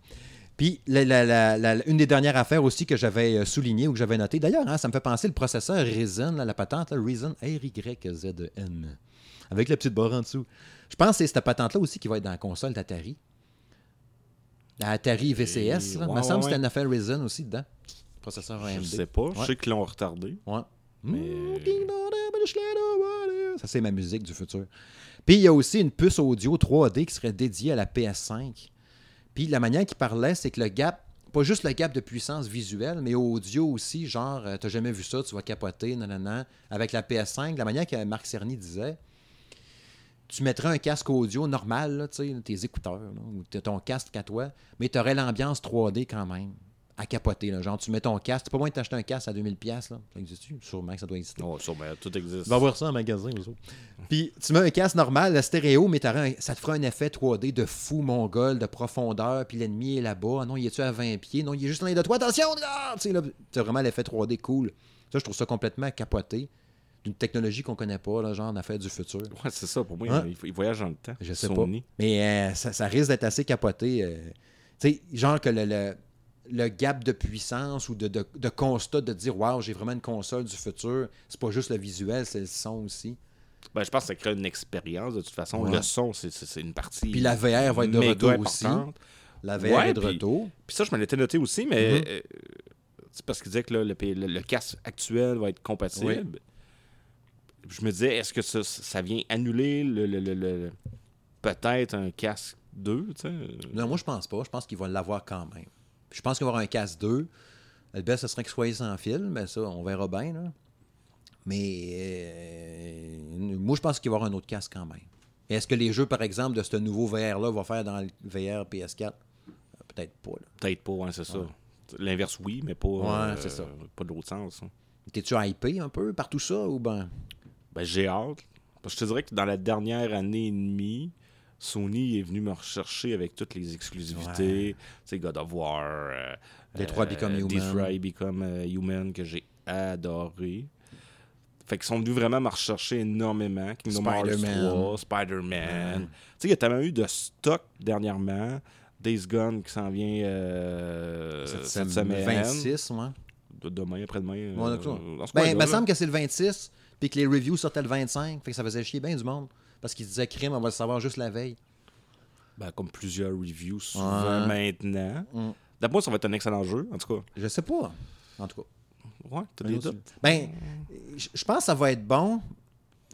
Puis la- la- la- la- une des dernières affaires aussi que j'avais euh, souligné ou que j'avais noté, d'ailleurs, hein, ça me fait penser le processeur Ryzen, là, la patente, là, Ryzen RYZN, avec la petite barre en dessous. Je pense que c'est cette patente-là aussi qui va être dans la console d'Atari. La Atari VCS, là. ouais, il me semble que ouais, c'était une affaire Ryzen aussi dedans. Processeur AMD. Je sais pas. Je sais qu'ils l'ont retardé. Ouais. Mais- Ça, c'est ma musique du futur. Puis, il y a aussi une puce audio 3D qui serait dédiée à la PS5. Puis, la manière qu'il parlait, c'est que le gap, pas juste le gap de puissance visuelle, mais audio aussi, genre, euh, t'as jamais vu ça, tu vas capoter, nanana. Avec la PS5, la manière que Marc Cerny disait, tu mettrais un casque audio normal, là, tes écouteurs, là, ou ton casque à toi, mais tu l'ambiance 3D quand même, à capoter. Là. Genre, tu mets ton casque, c'est pas moins de t'acheter un casque à 2000$, pièces là. Ça existe-tu? Sûrement que ça doit exister. Oh, ben, tout existe. Va voir ça en magasin, vous autres. [LAUGHS] Puis tu mets un casque normal, le stéréo, mais un- ça te fera un effet 3D de fou mongol, de profondeur, puis l'ennemi est là-bas. Ah non, il est-tu à 20 pieds? Non, il est juste loin de toi. Attention! là! Tu sais, là, t'as vraiment l'effet 3D cool. Ça, je trouve ça complètement capoté. D'une technologie qu'on connaît pas, là, genre en affaire du futur. Ouais, c'est ça. Pour moi, Hein? il, il voyage dans le temps. Je sais Sony. pas. Mais euh, ça, ça risque d'être assez capoté. euh. tu sais, genre que le, le, le gap de puissance ou de, de, de constat de dire Waouh, j'ai vraiment une console du futur, c'est pas juste le visuel, c'est le son aussi. Ben, je pense que ça crée une expérience. De toute façon, Ouais. le son, c'est- une partie. Puis la VR va être de retour aussi. La VR Ouais, est de puis- retour. Puis ça, je me l'étais noté aussi, mais Mhm. euh, c'est parce qu'il disait que là, le, le- le casque actuel va être compatible. Je me disais, est-ce que ça, ça vient annuler le, le- peut-être un casque 2, tu sais? Non, moi, je pense pas. Je pense qu'il va l'avoir quand même. Je pense qu'il va y avoir un casque 2. Le best, ce serait qu'il soit sans fil, mais ça, on verra bien. Là. Mais euh, moi, je pense qu'il va y avoir un autre casque quand même. Est-ce que les jeux, par exemple, de ce nouveau VR-là vont faire dans le VR PS4 Euh, Peut-être pas. Peut-être pas, hein, c'est ça. L'inverse, oui, mais pas, Ouais, euh, c'est ça. pas de l'autre sens. hein. T'es-tu hypé un peu par tout ça ou ben? Ben, j'ai hâte. Parce que je te dirais que dans la dernière année et demie, Sony est venu me rechercher avec toutes les exclusivités. Tu sais, God of War, euh, Detroit Become Human. Detroit Become euh, Human, que j'ai adoré. Fait qu'ils sont venus vraiment me rechercher énormément. Kingdom Hearts Spider-Man. 3, Spider-Man. Ouais. Tu sais, il y a tellement eu de stock dernièrement. Days Gone qui s'en vient euh, cette cette sem- semaine. 26, ouais. De- Demain, après-demain. euh, Ouais, d'accord. dans ce Ben, il me semble que c'est le 26, puis que les reviews sortaient le 25. Fait que ça faisait chier bien du monde. Parce qu'ils disaient crime, on va le savoir juste la veille. Ben, comme plusieurs reviews souvent Ouais. maintenant. Mm. D'après moi, ça va être un excellent jeu, en tout cas. Je sais pas. En tout cas. Ouais, t'as des doutes? Ben, je pense que ça va être bon,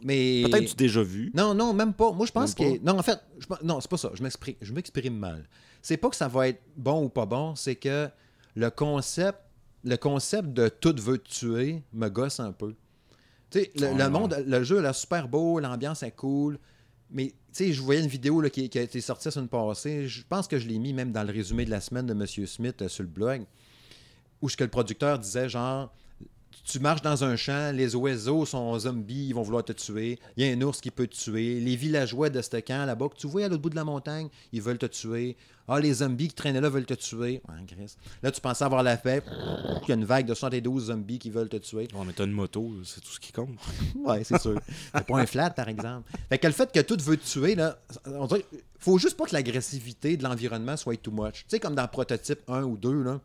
mais. Peut-être tu déjà vu. Non, non, même pas. Moi, je pense que. Non, en fait, je non, c'est pas ça. Je m'exprime, je m'exprime mal. C'est pas que ça va être bon ou pas bon, c'est que le concept, le concept de tout veut te tuer me gosse un peu. Tu sais, le, le ouais. monde, le jeu, là, super beau, l'ambiance est cool. Mais, tu sais, je voyais une vidéo là, qui, qui a été sortie la semaine passée. Je pense que je l'ai mis même dans le résumé de la semaine de M. Smith euh, sur le blog. Où ce que le producteur disait, genre, tu marches dans un champ, les oiseaux sont zombies, ils vont vouloir te tuer. Il y a un ours qui peut te tuer. Les villageois de ce camp là-bas, que tu vois à l'autre bout de la montagne, ils veulent te tuer. Ah, les zombies qui traînaient là veulent te tuer. Ah, Christ. Là, tu pensais avoir la paix. Il y a une vague de 72 zombies qui veulent te tuer. Ouais, mais t'as une moto, c'est tout ce qui compte. [LAUGHS] Ouais, c'est sûr. C'est pas un flat, par exemple. Fait que le fait que tout veut te tuer, là, on dirait, faut juste pas que l'agressivité de l'environnement soit too much. Tu sais, comme dans Prototype 1 ou 2, là.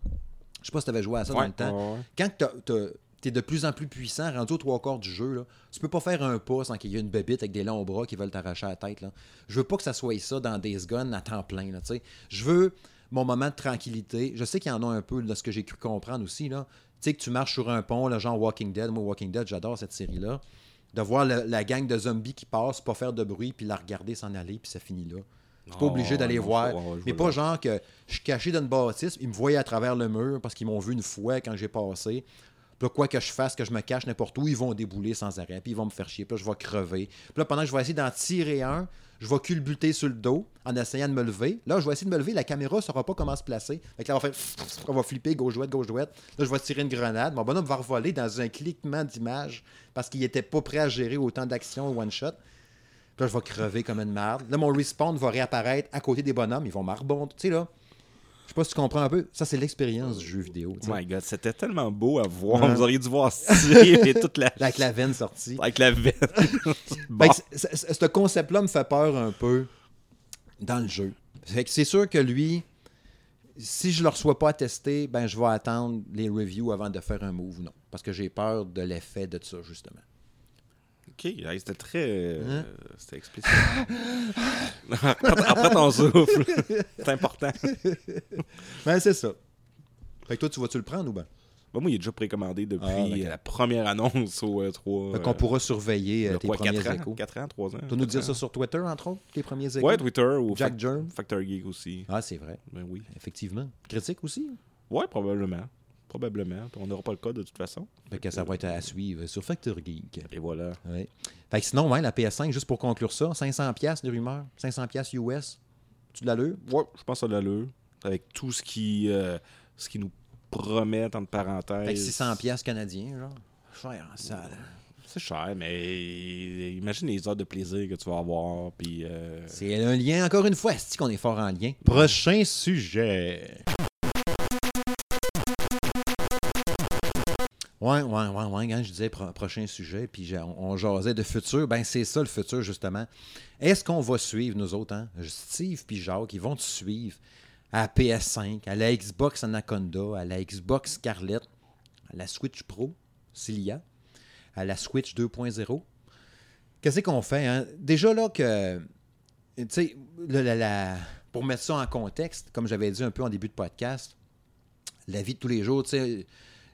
Je sais pas si t'avais joué à ça dans Ouais, le temps. ouais, ouais. Quand t'as- de plus en plus puissant, rendu aux trois quarts du jeu, là, tu peux pas faire un pas sans qu'il y ait une bébite avec des longs bras qui veulent t'arracher la tête. Là. Je veux pas que ça soit ça dans Days Gone à temps plein. Là, tu sais. je veux mon moment de tranquillité. Je sais qu'il y en a un peu de ce que j'ai cru comprendre aussi. Là. Tu sais que tu marches sur un pont, le genre Walking Dead. Moi, Walking Dead, j'adore cette série-là. De voir le- la gang de zombies qui passe, pas faire de bruit, puis la regarder s'en aller, puis ça finit là. Je suis pas Oh, obligé d'aller voir. mais pas là. genre que je suis caché dans une bâtisse, ils me voyaient à travers le mur parce qu'ils m'ont vu une fois quand j'ai passé. Puis quoi que je fasse, que je me cache n'importe où, ils vont débouler sans arrêt. Puis ils vont me faire chier. Puis je vais crever. Puis là, pendant que je vais essayer d'en tirer un, je vais culbuter sur le dos en essayant de me lever. Là, je vais essayer de me lever. La caméra ne saura pas comment se placer. Fait que là, on va faire... On va flipper gauche-droite, gauche-droite. Là, je vais tirer une grenade. Mon bonhomme va revoler dans un cliquement d'image parce qu'il était pas prêt à gérer autant d'actions one-shot. Puis là, je vais crever comme une merde. Là, mon respawn va réapparaître à côté des bonhommes. Ils vont m'arbondre. Tu sais, là... Je sais pas si tu comprends un peu. Ça, c'est l'expérience du jeu vidéo. Oh my god, c'était tellement beau à voir. Ouais. Vous auriez dû voir [LAUGHS] et toute la. Avec la veine sortie. Avec la veine. [LAUGHS] bon. C- ce concept-là me fait peur un peu dans le jeu. Fait que c'est sûr que lui, si je ne le reçois pas à tester, ben je vais attendre les reviews avant de faire un move ou non. Parce que j'ai peur de l'effet de ça, justement. Ok, c'était très. euh, Hein? C'était explicite. après, ton souffle. C'est important. Ben, c'est ça. Fait que toi, tu vas-tu le prendre ou ben? Bon, moi, il est déjà précommandé depuis Ah, la première annonce au euh, 3. Fait qu'on pourra surveiller euh, tes premiers 4 ans, échos. 4 ans, 3 ans. Tu vas nous dire ça ans. sur Twitter, entre autres, tes premiers échos? Ouais, Twitter ou Jack Germ? Factor Geek aussi. Ah, c'est vrai. Ben oui. Effectivement. Critique aussi? Ouais, probablement. Probablement. On n'aura pas le cas de toute façon. Fait que ça va être à suivre sur Factor Geek. Et voilà. Ouais. Fait que sinon, ouais, la PS5, juste pour conclure ça, 500$ piastres de rumeur, 500$ piastres US. Tu de l'allure? Ouais, je pense à l'allure. Avec tout ce qui, euh, ce qui nous promet, entre parenthèses. Fait que 600$ piastres canadiens, genre. Cher en salle. C'est cher, mais imagine les heures de plaisir que tu vas avoir. Puis. euh, C'est un lien, encore une fois, c'est qu'on est fort en lien? Prochain sujet. Ouais, ouais, ouais, ouais. Quand je disais pro- prochain sujet, puis on, on jasait de futur, ben c'est ça le futur, justement. Est-ce qu'on va suivre, nous autres, hein? Steve puis Jacques, vont te suivre à la PS5, à la Xbox Anaconda, à la Xbox Scarlett, à la Switch Pro, s'il y a, à la Switch 2.0? Qu'est-ce qu'on fait, hein? Déjà là que tu sais, pour mettre ça en contexte, comme j'avais dit un peu en début de podcast, la vie de tous les jours, tu sais,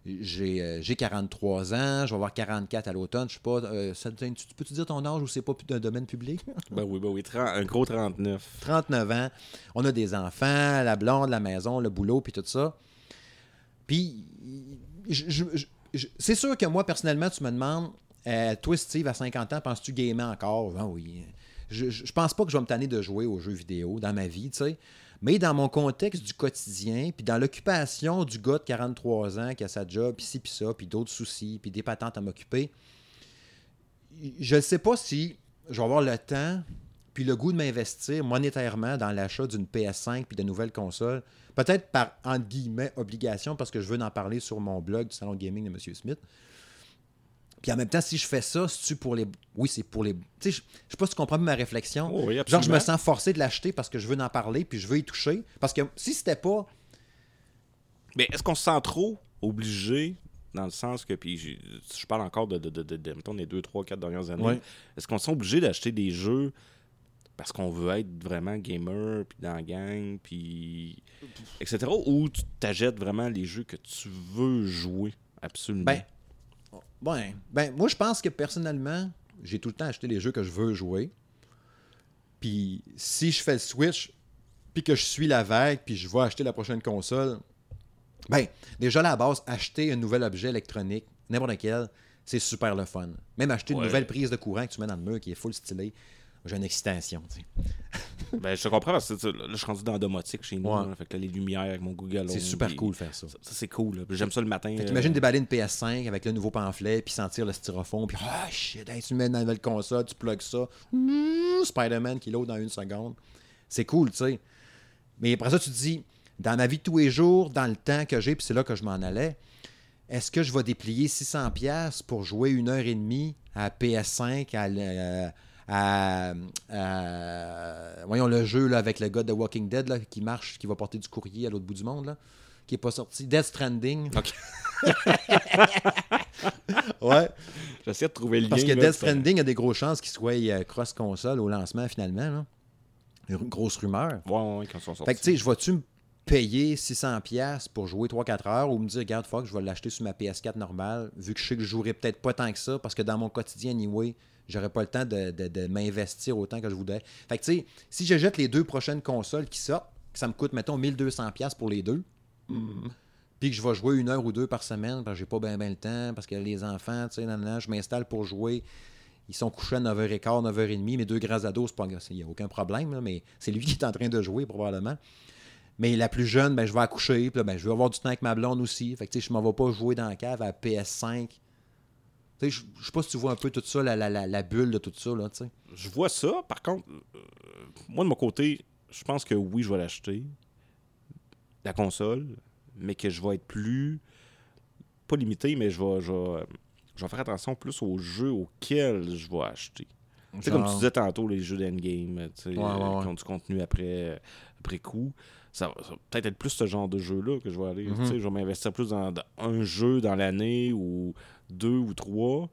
j'ai euh, j'ai 43 ans, je vais avoir 44 à l'automne, je sais pas, euh, ça tu, tu peux-tu dire ton âge ou c'est pas d'un domaine public? [LAUGHS] Ben oui, ben oui. 30 un gros 39. 39 ans, on a des enfants, la blonde, la maison, le boulot, puis tout ça. Puis, c'est sûr que moi, personnellement, tu me demandes, euh, toi, Steve, à 50 ans, penses-tu gamer encore? Ben oui. Je, je, je pense pas que je vais me tanner de jouer aux jeux vidéo dans ma vie, tu sais. Mais dans mon contexte du quotidien, puis dans l'occupation du gars de 43 ans qui a sa job, puis ci, puis ça, puis d'autres soucis, puis des patentes à m'occuper, je ne sais pas si je vais avoir le temps puis le goût de m'investir monétairement dans l'achat d'une PS5 puis de nouvelles consoles. Peut-être par, entre guillemets, obligation, parce que je veux en parler sur mon blog du Salon Gaming de M. Smith. Puis en même temps, si je fais ça, c'est-tu pour les. Oui, c'est pour les. Tu sais, je sais pas si tu comprends ma réflexion. Oh oui, Genre, je me sens forcé de l'acheter parce que je veux en parler puis je veux y toucher. Parce que si c'était pas. Mais est-ce qu'on se sent trop obligé, dans le sens que, puis je parle encore de, de, de, de, de, mettons, les 2, 3, 4 dernières années, Ouais. est-ce qu'on se sent obligé d'acheter des jeux parce qu'on veut être vraiment gamer, puis dans la gang, puis etc. Ou tu t'achètes vraiment les jeux que tu veux jouer, absolument? Ben, ben, ben, moi, je pense que personnellement, j'ai tout le temps acheté les jeux que je veux jouer. Puis si je fais le switch, puis que je suis la vague, puis je vais acheter la prochaine console, ben, déjà à la base, acheter un nouvel objet électronique, n'importe quel, c'est super le fun. Même acheter une nouvelle prise de courant que tu mets dans le mur qui est full stylé, j'ai une excitation. tu sais. [LAUGHS] Ben, je te comprends parce que tu là, je suis rendu dans la domotique chez nous. Ouais. fait que là, les lumières avec mon Google C'est super puis cool de faire ça. Ça, ça, c'est cool. J'aime ça le matin. Fait euh, qu'imagine déballer une PS5 avec le nouveau pamphlet, puis sentir le styrofoam, puis ah shit, hey, tu le mets dans la nouvelle console, tu plugues ça, Mmh, Spider-Man qui load dans une seconde. C'est cool, tu sais. Mais après ça, tu te dis, dans ma vie de tous les jours, dans le temps que j'ai, puis c'est là que je m'en allais, est-ce que je vais déplier 600$ pour jouer une heure et demie à PS5, à, l- à- à- voyons le jeu là, avec le gars de Walking Dead là, qui marche, qui va porter du courrier à l'autre bout du monde, là, qui est pas sorti, Death Stranding. [LAUGHS] Ouais. J'essaie de trouver le Parce lien. que là, Death Stranding a des grosses chances qu'il soit euh, cross-console au lancement finalement. Là. Une grosse rumeur. Ouais, ouais, ouais, quand ils sont sortis. Fait que tu sais, je vais-tu me payer 600$ pour jouer 3-4 heures ou me dire, regarde, fuck, je vais l'acheter sur ma PS4 normale, vu que je sais que je jouerai peut-être pas tant que ça, parce que dans mon quotidien, anyway, j'aurais pas le temps de, de- de m'investir autant que je voudrais. Fait que tu sais, si je jette les deux prochaines consoles qui sortent, que ça me coûte, mettons, 1200$ pour les deux, puis puis que je vais jouer une heure ou deux par semaine, parce que j'ai pas bien le temps, parce que les enfants, tu sais, je m'installe pour jouer. Ils sont couchés à 9h15, 9h30. Mes deux grands ados, il n'y a aucun problème, là, mais c'est lui [LAUGHS] qui est en train de jouer, probablement. Mais la plus jeune, ben, je vais accoucher, puis là, ben, je vais avoir du temps avec ma blonde aussi. Fait que, tu sais, je m'en vais pas jouer dans la cave à PS5. Tu sais, je sais pas si tu vois un peu tout ça, la, la, la, la bulle de tout ça, là, tu sais. Je vois ça. Par contre, euh, moi, de mon côté, je pense que oui, je vais l'acheter. La console. Mais que je vais être plus. Pas limité, mais je vais, je vais, je vais faire attention plus aux jeux auxquels je vais acheter. Tu sais, comme tu Genre- disais tantôt, les jeux d'endgame, tu sais, Ouais, ouais, euh, ouais. qui ont du contenu après, après coup. Ça, va peut-être être plus ce genre de jeu-là que je vais aller. Mhm. sais, Je vais m'investir plus dans, dans un jeu dans l'année ou deux ou trois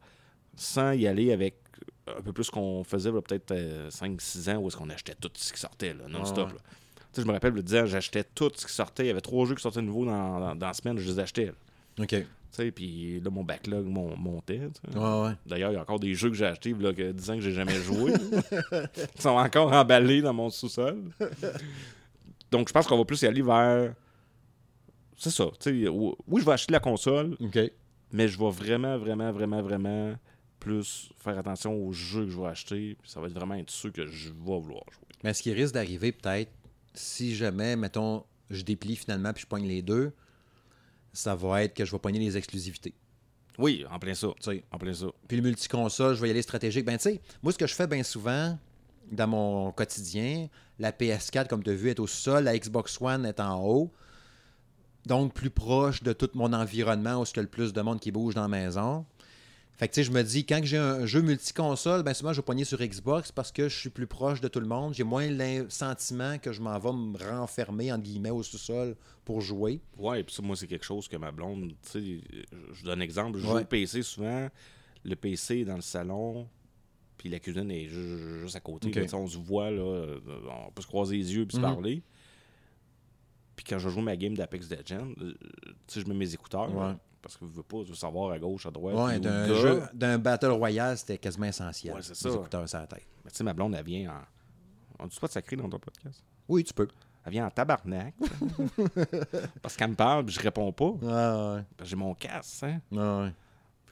sans y aller avec un peu plus qu'on faisait peut-être 5-6 ans où est-ce qu'on achetait tout ce qui sortait non-stop. Je me rappelle le disant, j'achetais tout ce qui sortait. Il y avait trois jeux qui sortaient nouveaux dans, dans, dans la semaine, je les achetais. là. OK. Puis là, mon backlog mon- montait. Ouais, ouais. D'ailleurs, il y a encore des jeux que j'ai achetés il y a 10 ans que j'ai jamais joué. [LAUGHS] Ils sont encore emballés dans mon sous-sol. Donc, je pense qu'on va plus y aller vers. C'est ça. Oui, je vais acheter la console, OK. Mais je vais vraiment, vraiment, vraiment, vraiment plus faire attention aux jeux que je vais acheter. Ça va être vraiment être ceux que je vais vouloir jouer. Mais ce qui risque d'arriver, peut-être, si jamais, mettons, je déplie finalement puis je pogne les deux, ça va être que je vais pogner les exclusivités. Oui, en plein ça. Tu sais. En plein ça. Puis le multiconsole, je vais y aller stratégique. Ben, tu sais, moi, ce que je fais bien souvent dans mon quotidien, la PS4, comme tu as vu, est au sol, la Xbox One est en haut. Donc, plus proche de tout mon environnement où il y a le plus de monde qui bouge dans la maison. Fait que, tu sais, je me dis, quand j'ai un jeu multiconsole, ben souvent, je vais pogner sur Xbox parce que je suis plus proche de tout le monde. J'ai moins le sentiment que je m'en vais me renfermer, entre guillemets, au sous-sol pour jouer. Ouais, et puis ça, moi, c'est quelque chose que ma blonde, tu sais, je donne un exemple, je joue Ouais. au PC souvent, le PC est dans le salon, puis la cuisine est ju- ju- juste à côté. Ok. là, tu sais, on se voit, là, euh, on peut se croiser les yeux puis se Mhm. parler. Puis quand je joue ma game d'Apex Legends, euh, tu sais, je mets mes écouteurs, Ouais. parce que je veux pas, savoir à gauche, à droite. Ouais, d'un jeu, d'un Battle Royale, c'était quasiment essentiel. Ouais, c'est Les ça. écouteurs sur la tête. Mais tu sais, ma blonde, elle vient en... On dit pas de sacré dans ton podcast? Oui, tu peux. Elle vient en tabarnak. [LAUGHS] parce qu'elle me parle, puis je réponds pas. Ouais. J'ai mon casque, hein. Ouais.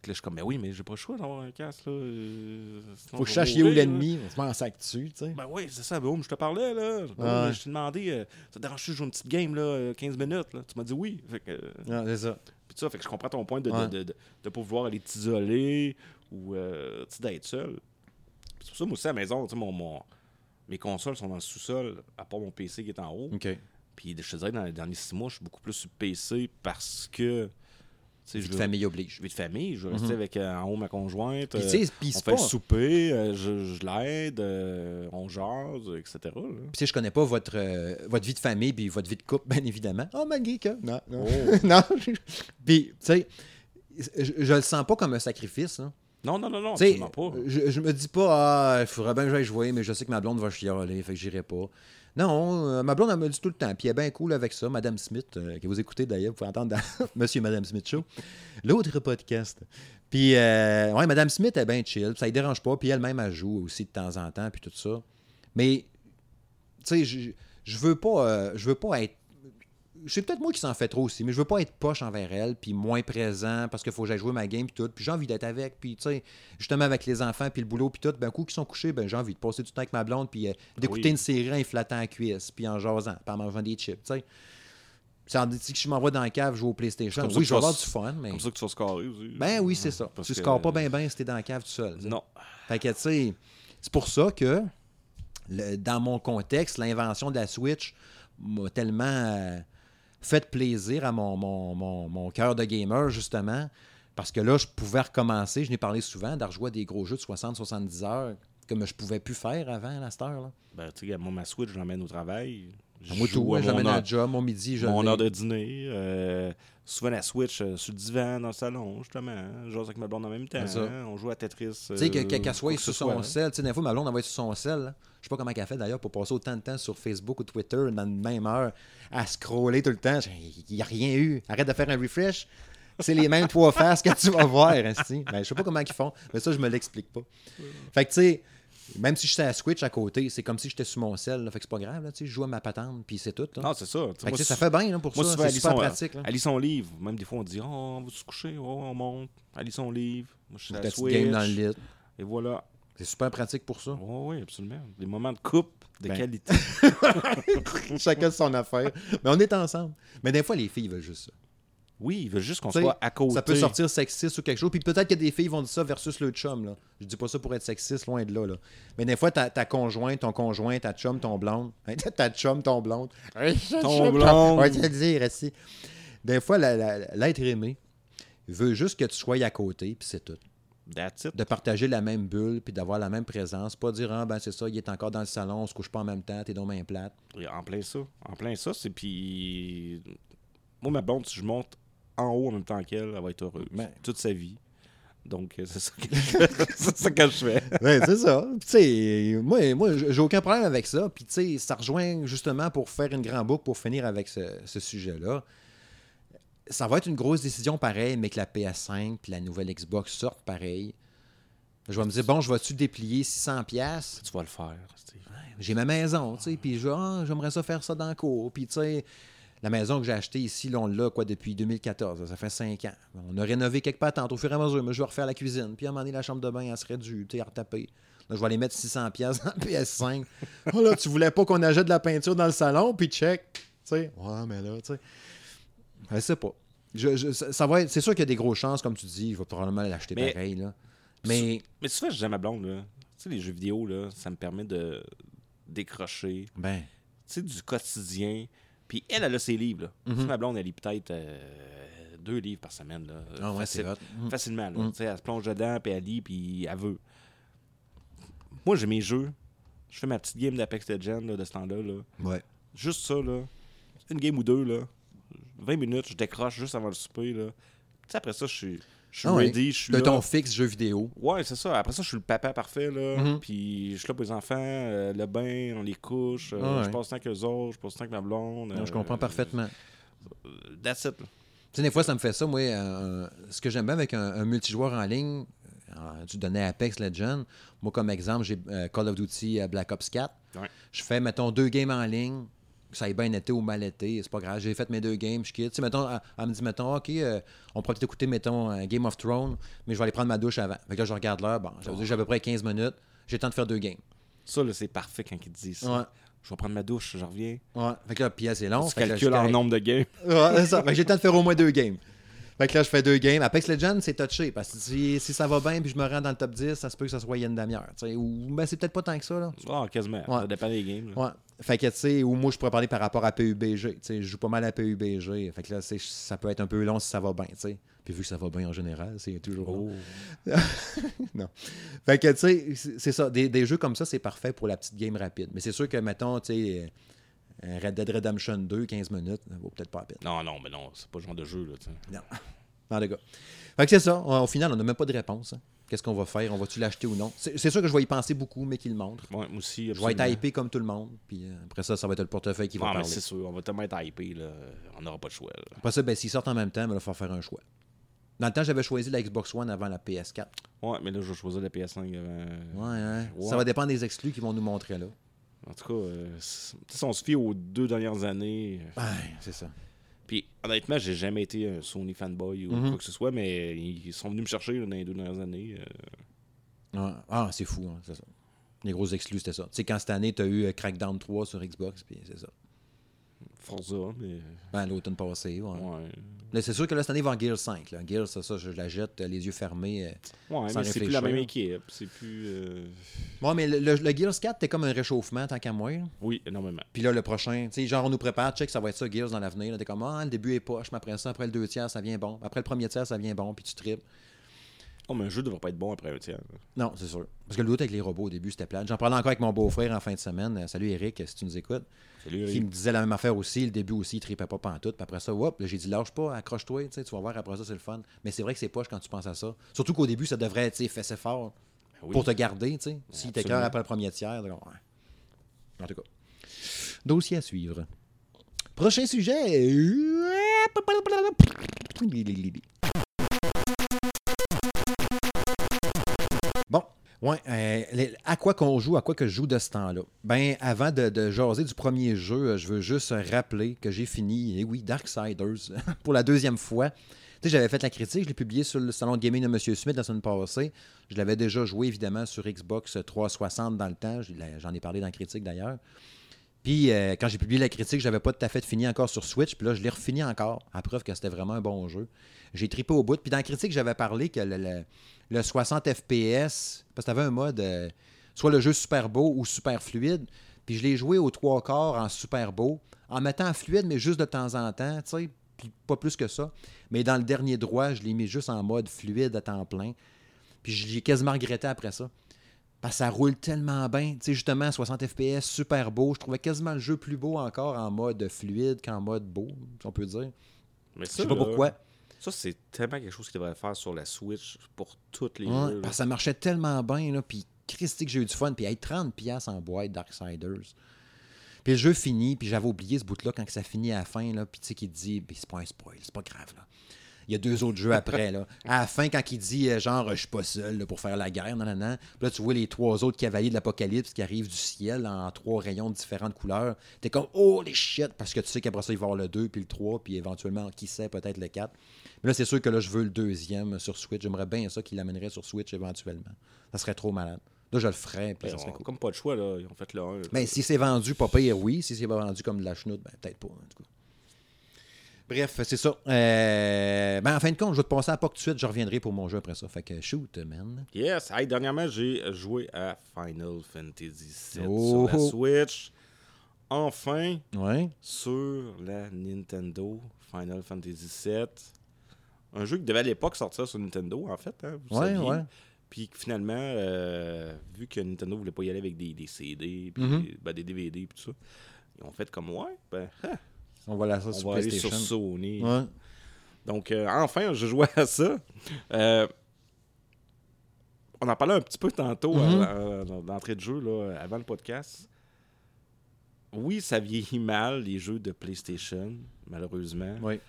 Là, je suis comme, mais oui, mais j'ai pas le choix d'avoir un casque, là. euh, Faut que je sache où l'ennemi. On se met en sac dessus, tu sais. Ben oui, c'est ça, boum, je te parlais, là. Ben Ouais. Je t'ai demandé, euh, ça te dérange-tu jouer une petite game, là, euh, 15 minutes, là? Tu m'as dit oui. Fait que, euh, c'est ça. puis ça, fait que je comprends ton point de ne Ouais. de, de, de pas vouloir aller t'isoler ou, euh, d'être seul. C'est pour ça, moi aussi, à la maison, mon, mon- mes consoles sont dans le sous-sol, à part mon PC qui est en haut. Puis je te dirais, dans les derniers six mois, je suis beaucoup plus sur PC parce que, Vie de famille oblige. je vais de famille, je veux rester avec euh, en haut ma conjointe. Puis, euh, tu sais, puis on fait le souper, euh, je, l'aide, on jase, etc. Puis, tu sais, je connais pas votre, votre vie de famille puis votre vie de couple, [LAUGHS] bien évidemment. Oh, malgré que... Non, non. Oh. [LAUGHS] non. puis, tu sais, je, le sens pas comme un sacrifice. Non, non, non, non, absolument pas. je, je me dis pas, ah, il faudrait bien que j'aille jouer, mais je sais que ma blonde va chialer, fait que j'irai pas. Non, euh, ma blonde, elle me dit tout le temps, puis elle est bien cool avec ça, Madame Smith, euh, que vous écoutez d'ailleurs, vous pouvez entendre dans [LAUGHS] Monsieur et Madame Smith Show, l'autre podcast. Puis, euh, ouais, Madame Smith est bien chill, ça ne dérange pas, puis elle-même, elle joue aussi de temps en temps, puis tout ça. Mais, tu sais, je, je veux pas, euh, je veux pas être c'est peut-être moi qui s'en fais trop aussi, mais je veux pas être poche envers elle, puis moins présent parce qu'il faut que j'aille jouer ma game, puis tout. Puis j'ai envie d'être avec, puis tu sais, justement avec les enfants, puis le boulot, puis tout. Ben, coup, qui sont couchés, ben j'ai envie de passer du temps avec ma blonde, puis euh, d'écouter Oui. une série en flattant la cuisse, puis en jasant, puis en mangeant des chips, tu sais. Ça en dit que je m'envoie dans la cave jouer au PlayStation. Comme Oui, je vais avoir du fun, mais. Comme ça que tu vas scorer aussi. Ben oui, c'est ça. Parce tu que- scores pas bien, bien si t'es dans la cave tout seul. Non. Fait que, tu sais, c'est pour ça que, le- dans mon contexte, l'invention de la Switch m'a tellement euh, fait plaisir à mon, mon, mon, cœur de gamer, justement, parce que là, je pouvais recommencer, je n'ai parlé souvent, à des gros jeux de 60-70 heures, comme je pouvais plus faire avant, à cette heure-là. Ben, tu sais, moi, ma Switch, je l'emmène au travail. Je ouais, j'amène la job, mon midi, je mon heure de dîner. euh, souvent, la Switch euh, sur le divan, dans le salon, justement. Je joue avec ma blonde en même temps. Hein, On joue à Tetris. Tu sais, que- euh, qu'elle quoi soit sur son soit. sel. Tu sais, des fois, ma blonde envoie sur son sel. Je sais pas comment elle fait d'ailleurs pour passer autant de temps sur Facebook ou Twitter dans la même heure à scroller tout le temps. Il n'y a rien eu. Arrête de faire un refresh. C'est les mêmes trois [LAUGHS] faces que tu vas voir. esti. Ben, je sais pas comment ils font, mais ça, je me l'explique pas. Fait que, tu sais, Même si je suis à Switch à côté, c'est comme si j'étais sur mon sel. Là, fait que c'est pas grave. Là, je joue à ma patente, puis c'est tout. là. Non, c'est ça. Fait que, moi, ça fait bien là, pour Moi, ça. C'est elle lit super son, pratique. Elle lit son livre. Même des fois, on dit Oh, on va se coucher, oh, on monte. Elle lit son livre. Moi, je suis à la Switch. game dans le lit. Et voilà. C'est super pratique pour ça. Oui, oui, absolument. Des moments de coupe de Ben. qualité. [LAUGHS] Chacun son affaire. Mais on est ensemble. Mais des fois, les filles veulent juste ça. Oui, il veut juste qu'on soit à côté. Ça peut sortir sexiste ou quelque chose. Puis peut-être que des filles vont dire ça versus le chum. Là. Je dis pas ça pour être sexiste, loin de là. là. Mais des fois, ta, ta conjointe, ton conjoint, ta chum, ton blonde. [LAUGHS] Hein, ta chum, ton blonde. [LAUGHS] Ton blonde. On va te le dire, ici. Des fois, l'être aimé veut juste que tu sois à côté, puis c'est tout. That's it. De partager la même bulle, puis d'avoir la même présence. Pas dire, ah, ben c'est ça, il est encore dans le salon, on se couche pas en même temps, t'es dans main plate. Et En plein ça. En plein ça, c'est puis. Moi, ma blonde, si je monte en haut en même temps qu'elle, elle va être heureuse. Ben. Toute sa vie. Donc, euh, c'est ça que je fais. [LAUGHS] c'est ça que je fais. Ouais, c'est ça. Puis, Tu sais, moi, moi j'ai aucun problème avec ça. Puis, tu sais, ça rejoint justement pour faire une grande boucle pour finir avec ce, ce sujet-là. Ça va être une grosse décision pareil, mais que la PS5 puis la nouvelle Xbox sortent pareil. Je vais me dire, bon, je vais-tu déplier 600$? piastres? Tu vas le faire. J'ai ma maison, tu sais, puis je- ah, j'aimerais ça faire ça dans le cours. Puis, tu sais, la maison que j'ai achetée ici, là, on l'a, quoi, depuis 2014. Ça fait 5 ans. On a rénové quelques patentes au fur et à mesure. Mais je vais refaire la cuisine. Puis, à un moment donné, la chambre de bain, elle serait due, tu sais, à retaper. Là, je vais aller mettre 600$ piastres dans le PS5. [LAUGHS] oh là, tu voulais pas qu'on achète de la peinture dans le salon, puis check. Tu sais, ouais, mais là, tu sais. Je sais pas. Je, je- ça ça va être, c'est sûr qu'il y a des grosses chances, comme tu dis, je vais probablement l'acheter Mais- pareil, là. Mais, Mais je dis à ma blonde, là, tu sais, les jeux vidéo, là, ça me permet de décrocher. ben, tu sais, du quotidien. Puis elle, elle a ses livres. Là. Mhm. Sais, Ma blonde, elle lit peut-être euh, deux livres par semaine. Là, ah ouais, Facile-. Mm. Facilement. Là. Mhm. Elle se plonge dedans, puis elle lit, puis elle veut. Moi, j'ai mes jeux. Je fais ma petite game d'Apex Legends là, de ce temps-là. Là. Ouais. Juste ça, là. Une game ou deux, là. 20 minutes, je décroche juste avant le souper. Là. Tu sais, après ça, je suis, je suis Ah ouais. ready, je suis ton fixe jeu vidéo. Ouais, c'est ça. Après ça, je suis le papa parfait, là. Mhm. Puis je suis là pour les enfants, euh, le bain, on les couche. euh, Ah ouais. Je passe le temps avec eux autres, je passe temps avec ma blonde. Non, je comprends parfaitement. euh, That's it. Tu sais, des fois, ça me fait ça. Moi, ce que j'aime bien avec un, un multijoueur en ligne, tu donnais Apex Legends. Moi, comme exemple, j'ai Call of Duty Black Ops 4. Ouais. Je fais, mettons, deux games en ligne. Que ça ait bien été ou mal été, c'est pas grave. J'ai fait mes deux games, je quitte. Tu sais, mettons, elle, elle me dit, mettons, OK, euh, on pourrait peut-être écouter, mettons, euh, Game of Thrones, mais je vais aller prendre ma douche avant. Fait que là, je regarde l'heure. Bon, que j'ai à peu près 15 minutes. J'ai le temps de faire deux games. Ça, là, c'est parfait quand ils te disent ça. Ouais. Je vais prendre ma douche, je reviens. Ouais. Fait que là, puis là, c'est long. tu calcules en nombre de games. Ouais, c'est ça. Fait que j'ai le temps de faire au moins deux games. Fait que là, je fais deux games. Apex Legends, c'est touché. Parce que si, si ça va bien puis je me rends dans le top 10, ça se peut que ça soit une demi-heure. Ou ben, c'est peut-être pas tant que ça. Là. Ah, quasiment. Ouais. Ça dépend des games. là. Ouais. Fait que, tu sais, ou moi, je pourrais parler par rapport à PUBG. Tu sais, je joue pas mal à PUBG. Fait que là, ça peut être un peu long si ça va bien, tu sais. Puis vu que ça va bien en général, c'est toujours long. Oh. [LAUGHS] non. Fait que, tu sais, c'est ça. Des, des jeux comme ça, c'est parfait pour la petite game rapide. Mais c'est sûr que, mettons, tu sais, Red Dead Redemption 2, 15 minutes, ça vaut peut-être pas la peine. Non, non, mais non, c'est pas le genre de jeu. Là. Non. [LAUGHS] Non, les gars. Fait que c'est ça. Au au final, on n'a même pas de réponse. hein. Qu'est-ce qu'on va faire? On va-tu l'acheter ou non? C'est sûr que je vais y penser beaucoup, mais qu'il le montre. Ouais, moi aussi. Je vais être hypé comme tout le monde. Puis euh, après ça, ça va être le portefeuille qui va mais parler. c'est sûr, on va tellement être hypé, là. On n'aura pas de choix. là. Après ça, ben, s'ils sortent en même temps, il va falloir faire un choix. Dans le temps, j'avais choisi la Xbox One avant la PS4. Ouais, mais là, je vais choisir la PS5 avant. Ouais, hein. Ouais. Ça va dépendre des exclus qu'ils vont nous montrer là. En tout cas, euh, si on se fie aux deux dernières années. Ouais, c'est ça. Puis honnêtement, j'ai jamais été un Sony fanboy ou Mhm. quoi que ce soit, mais ils sont venus me chercher là, dans les deux dernières années. euh. Ah, c'est fou, hein, c'est ça. Les gros exclus, c'était ça. Tu sais, quand cette année, tu as eu Crackdown 3 sur Xbox, puis c'est ça. Forza, mais. Ben, l'automne passé, ouais. Ouais. Là, c'est sûr que là, cette année, il va en Gears 5. Là. Gears, ça, ça, je la jette, euh, les yeux fermés. euh. Ouais, Sans mais c'est plus la même équipe. C'est plus. euh, Ouais, mais le, le- le Gears 4, t'es comme un réchauffement, tant qu'à moi. là. Oui, énormément. Puis là, le prochain, tu sais, genre, on nous prépare, check, ça va être ça, Gears dans l'avenir. T'es comme, ah, le début est poche, mais après ça, après le deux tiers, ça vient bon. Après le premier tiers, ça vient bon, puis tu tripes. Oh, mais un jeu devrait pas être bon après un tiers. Non, c'est sûr. Parce que le doute avec les robots au début, c'était plate. J'en parlais encore avec mon beau-frère en fin de semaine. Euh, salut Eric, si tu nous écoutes. Salut, Qui me disait la même affaire aussi. Le début aussi, il tripait pas pantoute. Puis après ça, hop, là, j'ai dit, lâche pas, accroche-toi, tu vas voir, après ça, c'est le fun. Mais c'est vrai que c'est poche quand tu penses à ça. Surtout qu'au début, ça devrait être, fessé fort Ben oui. pour te garder, tu sais. Si t'es cœur après le premier tiers, donc, ouais. En tout cas. Dossier à suivre. Prochain sujet. Ouais, euh, à quoi qu'on joue, à quoi que je joue de ce temps-là? Ben, avant de, jaser du premier jeu, euh, je veux juste rappeler que j'ai fini, et oui, Darksiders, [LAUGHS] pour la deuxième fois. Tu sais, j'avais fait la critique, je l'ai publié sur le salon de gaming de M. Smith la semaine passée. Je l'avais déjà joué, évidemment, sur Xbox 360 dans le temps. J'en ai parlé dans la critique, d'ailleurs. Puis, euh, quand j'ai publié la critique, j'avais pas tout à fait fini encore sur Switch. Puis là, je l'ai refini encore, à preuve que c'était vraiment un bon jeu. J'ai tripé au bout. Puis dans la critique, j'avais parlé que le- le 60 FPS, parce que tu avais un mode, euh, soit le jeu super beau ou super fluide. Puis je l'ai joué aux trois quarts en super beau, en mettant fluide, mais juste de temps en temps, tu sais, puis pas plus que ça. Mais dans le dernier droit, je l'ai mis juste en mode fluide à temps plein. Puis je l'ai quasiment regretté après ça. Parce que ça roule tellement bien. Tu sais, justement, 60 FPS, super beau. Je trouvais quasiment le jeu plus beau encore en mode fluide qu'en mode beau, si on peut dire. Mais Je ça, sais pas là, pourquoi. Ça, c'est tellement quelque chose qu'ils devraient faire sur la Switch pour toutes les Ouais, jeux. parce que ça marchait tellement bien, là, puis Christy que j'ai eu du fun, puis hey, 30$ piastres en boîte Darksiders. Puis le jeu finit, puis j'avais oublié ce bout-là quand ça finit à la fin, là, puis tu sais qu'il te dit, c'est pas un spoil, c'est pas grave, là. Il y a deux autres jeux après, là. À la fin, quand il dit, euh, genre, je suis pas seul là, pour faire la guerre, non, non, non. Puis là, tu vois les trois autres cavaliers de l'Apocalypse qui arrivent du ciel en trois rayons de différentes couleurs. T'es comme, oh les shit, parce que tu sais qu'après ça, il va y avoir le 2, puis le 3, puis éventuellement, qui sait, peut-être le 4. Mais là, c'est sûr que là, je veux le deuxième sur Switch. J'aimerais bien ça qu'il l'amènerait sur Switch éventuellement. Ça serait trop malade. Là, je le ferais, puis ça serait on- cool. Comme pas de choix, là. Ils ont fait le 1. Ben, si c'est vendu pas pire, oui. Si c'est pas vendu comme de la chenoute, ben, peut-être pas, en tout cas. Bref, c'est ça. Euh, ben, en fin de compte, je vais te passer à pas tout de suite. Je reviendrai pour mon jeu après ça. Fait que shoot, man. Yes. Hey, dernièrement, j'ai joué à Final Fantasy VII Oh. sur la Switch. Enfin, Ouais. sur la Nintendo Final Fantasy VII. Un jeu qui devait à l'époque sortir sur Nintendo, en fait. Hein, vous Ouais, saviez. ouais. Puis finalement, euh, vu que Nintendo voulait pas y aller avec des, des CD, puis Mhm. ben, des DVD, puis tout ça, ils ont fait comme ouais, ben, hein, On va la ça on sur va aller sur. Sony. Ouais. Donc, euh, enfin, je jouais à ça. Euh, on en parlait un petit peu tantôt Mhm. dans- d'entrée de jeu, là, avant le podcast. Oui, ça vieillit mal, les jeux de PlayStation, malheureusement. Ouais.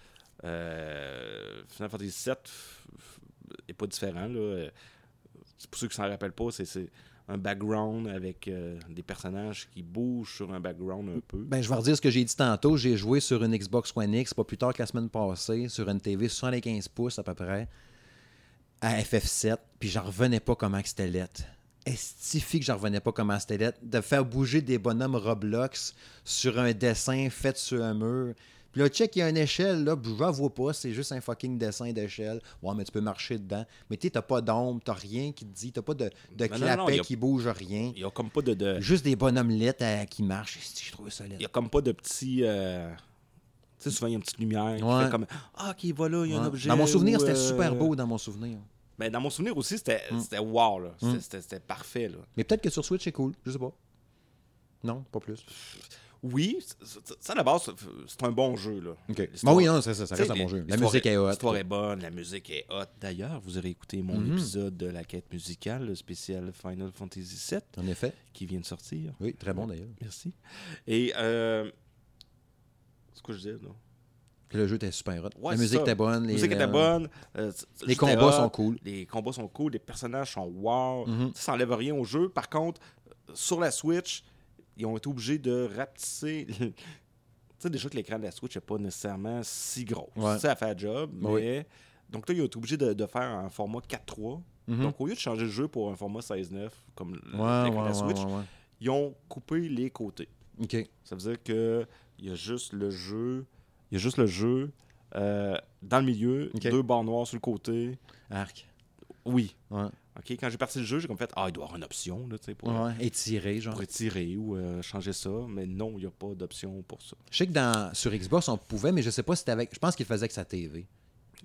Euh, Final Fantasy VII n'est pas différent. Là. Euh, Pour ceux qui s'en rappellent pas, c'est un background avec euh, des personnages qui bougent sur un background un peu. Ben, je vais redire ce que j'ai dit tantôt. J'ai joué sur une Xbox One X, pas plus tard que la semaine passée, sur une TV 75 pouces à peu près, à FF7, puis j'en revenais pas comment c'était lettre. Estifique que j'en revenais pas comment c'était. De faire bouger des bonhommes Roblox sur un dessin fait sur un mur. Puis là, check, il y a une échelle, là, je la vois pas, c'est juste un fucking dessin d'échelle. Ouais, mais tu peux marcher dedans. Mais tu sais, t'as pas d'ombre, t'as rien qui te dit, t'as pas de, de Non, non, non, clapet y a- qui bouge, rien. Il n'y a comme pas de, de- Juste des bonhommes lettres euh, qui marchent. Je trouve ça il y a comme pas de petits. euh, Tu sais, souvent, il y a une petite lumière qui Ouais. fait comme Ah, ok, voilà, il y a un objet. Dans mon souvenir, ou, c'était euh, super beau dans mon souvenir. Mais dans mon souvenir aussi, c'était Mm. c'était wow, là. C'était- C'était c'était parfait, là. Mais peut-être que sur Switch, c'est cool. Je sais pas. Non, pas plus. Oui, ça, à la base, c'est un bon jeu, là. OK. L'histoire- Bon, oui, non, ça, ça, ça Tu reste sais, un bon jeu. La musique est hot. L'histoire est bonne, la musique est hot. D'ailleurs, vous aurez écouté mon Mhm. épisode de la quête musicale, le spécial Final Fantasy VII, En effet. qui vient de sortir. Oui, très bon d'ailleurs. Merci. Et, euh, ce que je disais, le jeu était super hot. Ouais, la c'est musique était bonne. La musique était bonne. euh, Les combats sont cool. Les combats sont cool, les personnages sont wow. Mhm. Ça n'enlève rien au jeu. Par contre, euh, sur la Switch, ils ont été obligés de rapetisser. [LAUGHS] tu sais, déjà que l'écran de la Switch n'est pas nécessairement si gros. Ouais. Ça fait le job, Oui. mais. Donc là, ils ont été obligés de, de faire un format 4.3. Mhm. Donc au lieu de changer le jeu pour un format 16.9, comme Ouais, l'écran ouais, de la Switch, ils ont coupé les côtés. Ça veut dire que il y a juste le jeu, il y a juste le jeu euh, dans le milieu, deux barres noires sur le côté. Arc. Oui. Ouais. Ok. Quand j'ai parti le jeu, j'ai comme fait ah il doit y avoir une option là, tu sais, pour, Ouais. Étiré, genre. pour étirer ou euh, changer ça, mais non, il n'y a pas d'option pour ça. Je sais que dans, sur Xbox, on pouvait, mais je sais pas si c'était avec. Je pense qu'il faisait avec sa TV.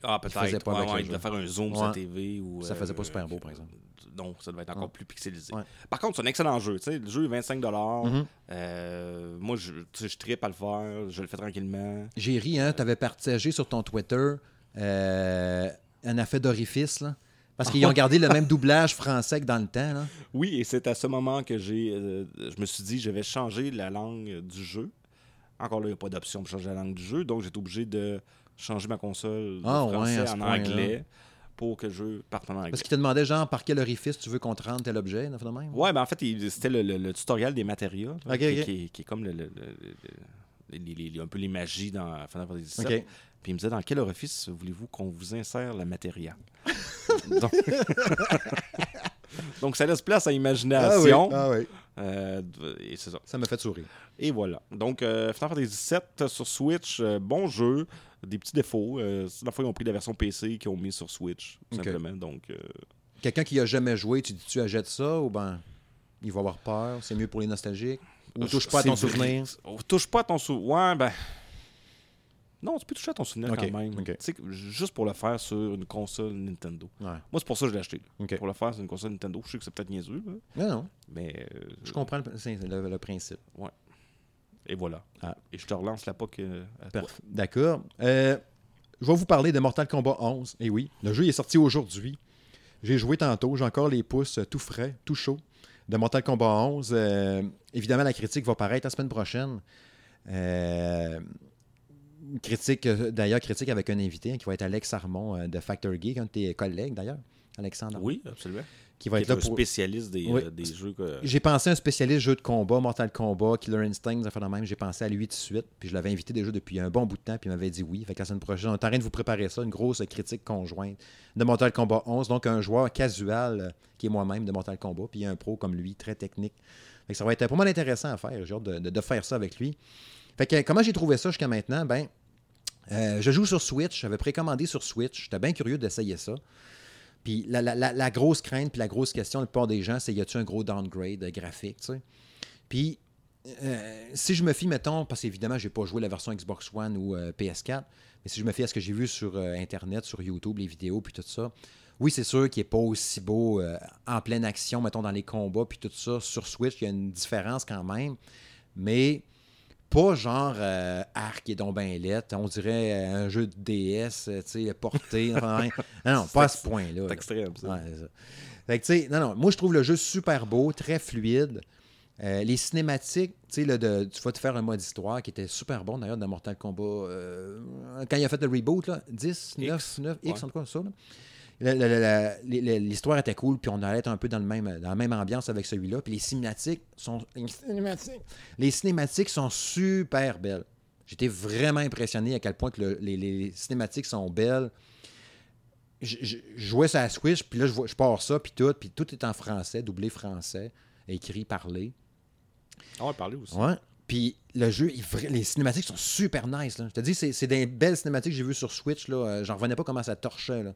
Ah faisait peut-être. pas Ouais, avec ouais, il jeu. faire un zoom sur la Ouais. TV ou. Ça faisait pas euh, super beau, par exemple. Non, ça devait être encore plus pixelisé. Par contre, c'est un excellent jeu. tu Le jeu est 25 Mhm. Euh, Moi, je, tu je trippe à le faire. Je le fais tranquillement. J'ai ri, hein. T'avais partagé sur ton Twitter un affaire d'orifice, là. Parce qu'ils ont gardé le même doublage français que dans le temps, là. Oui, et c'est à ce moment que j'ai, euh, je me suis dit, je vais changer la langue du jeu. Encore là, il n'y a pas d'option pour changer la langue du jeu, donc j'étais obligé de changer ma console de Ah français en anglais pour que le jeu parte en anglais. Parce qu'il te demandait, genre, par quel orifice tu veux qu'on te rende tel objet, le même? Ouais, ben en fait, c'était le, le- le tutoriel des matériaux. là, qui, est- qui est comme le, le- le- le- les- un peu les magies dans Final Fantasy VII. Puis il me disait dans quel orifice voulez-vous qu'on vous insère la matéria [LAUGHS] Donc... [LAUGHS] Donc, ça laisse place à Ah oui, ah oui. Euh, et c'est ça. Ça m'a fait sourire. Et voilà. Donc, euh, Final Fantasy VII sur Switch, euh, bon jeu. Des petits défauts. Euh, la fois, ils ont pris la version PC qu'ils ont mis sur Switch, tout Ok. simplement. Donc, Quelqu'un qui a jamais joué, tu dis tu achètes ça ou ben il va avoir peur, c'est mieux pour les nostalgiques? Ou touche pas à ton vrai. souvenir? Oh, touche pas à ton souvenir. Ouais, ben. Non, tu peux toucher à ton souvenir quand même. juste pour le faire sur une console Nintendo. Ouais. Moi, c'est pour ça que je l'ai acheté. Pour le faire sur une console Nintendo. Je sais que c'est peut-être niaiseux, là, Non non, mais. euh, je comprends le, c'est le- le principe. Et voilà. Ah. Et je te relance la POC euh. D'accord. Euh, je vais vous parler de Mortal Kombat 11. Et oui, le jeu est sorti aujourd'hui. J'ai joué tantôt, j'ai encore les pouces euh, tout frais, tout chaud de Mortal Kombat 11. Euh, évidemment, la critique va paraître la semaine prochaine. Euh, critique, euh, d'ailleurs, critique avec un invité hein, qui va être Alex Armon euh, de Factor Geek, un de tes collègues d'ailleurs, Alexandre. Oui, absolument. Qui va Qui être est là un pour. spécialiste des, Oui. euh, des jeux. que- J'ai pensé à un spécialiste jeu de combat, Mortal Kombat, Killer Instinct, des affaires de même. J'ai pensé à lui tout de suite. Puis je l'avais invité déjà depuis un bon bout de temps. Puis il m'avait dit oui. Fait que la semaine prochaine, on est en train de vous préparer ça, une grosse critique conjointe de Mortal Kombat 11. Donc un joueur casual qui est moi-même de Mortal Kombat. Puis un pro comme lui, très technique. Fait que ça va être pas mal intéressant à faire. J'ai hâte de, de- de faire ça avec lui. Fait que comment j'ai trouvé ça jusqu'à maintenant? Ben, euh, je joue sur Switch. J'avais précommandé sur Switch. J'étais bien curieux d'essayer ça. Puis la, la- la- la grosse crainte, puis la grosse question, la plupart des gens, c'est y a-tu un gros downgrade graphique, tu sais? Puis euh, si je me fie, mettons, parce qu'évidemment, j'ai pas joué la version Xbox One ou euh, PS4, mais si je me fie à ce que j'ai vu sur Internet, sur YouTube, les vidéos, puis tout ça, oui, c'est sûr qu'il n'est pas aussi beau en pleine action, mettons, dans les combats, puis tout ça. Sur Switch, il y a une différence quand même, mais pas genre euh, arc et donc ben lettre. On dirait euh, un jeu de DS, euh, tu sais, porté. [LAUGHS] non, non, pas à ce point-là. C'est extrême, ça. Ouais, c'est ça. Fait que, tu sais, non, non, moi, je trouve le jeu super beau, très fluide. Euh, les cinématiques, tu sais, de- tu vas te faire un mode histoire qui était super bon d'ailleurs dans Mortal Kombat. euh, quand il a fait le reboot, là, 10, 9, X, 9, X, ouais. en tout cas, ça. là. L'histoire était cool, puis on allait être un peu dans, le même, dans la même ambiance avec celui-là. Puis les cinématiques sont. Les cinématiques, les cinématiques sont super belles. J'étais vraiment impressionné à quel point que le- les, les cinématiques sont belles. Je, je- je jouais ça à Switch, puis là, je, vois- je pars ça, puis tout, puis tout est en français, doublé français, écrit, parlé. Ah ouais, parler aussi. Ouais. Puis le jeu, il les cinématiques sont super nice. Là. Je te dis, c'est des belles cinématiques que j'ai vues sur Switch. là. Euh, J'en revenais pas comment ça torchait. Là.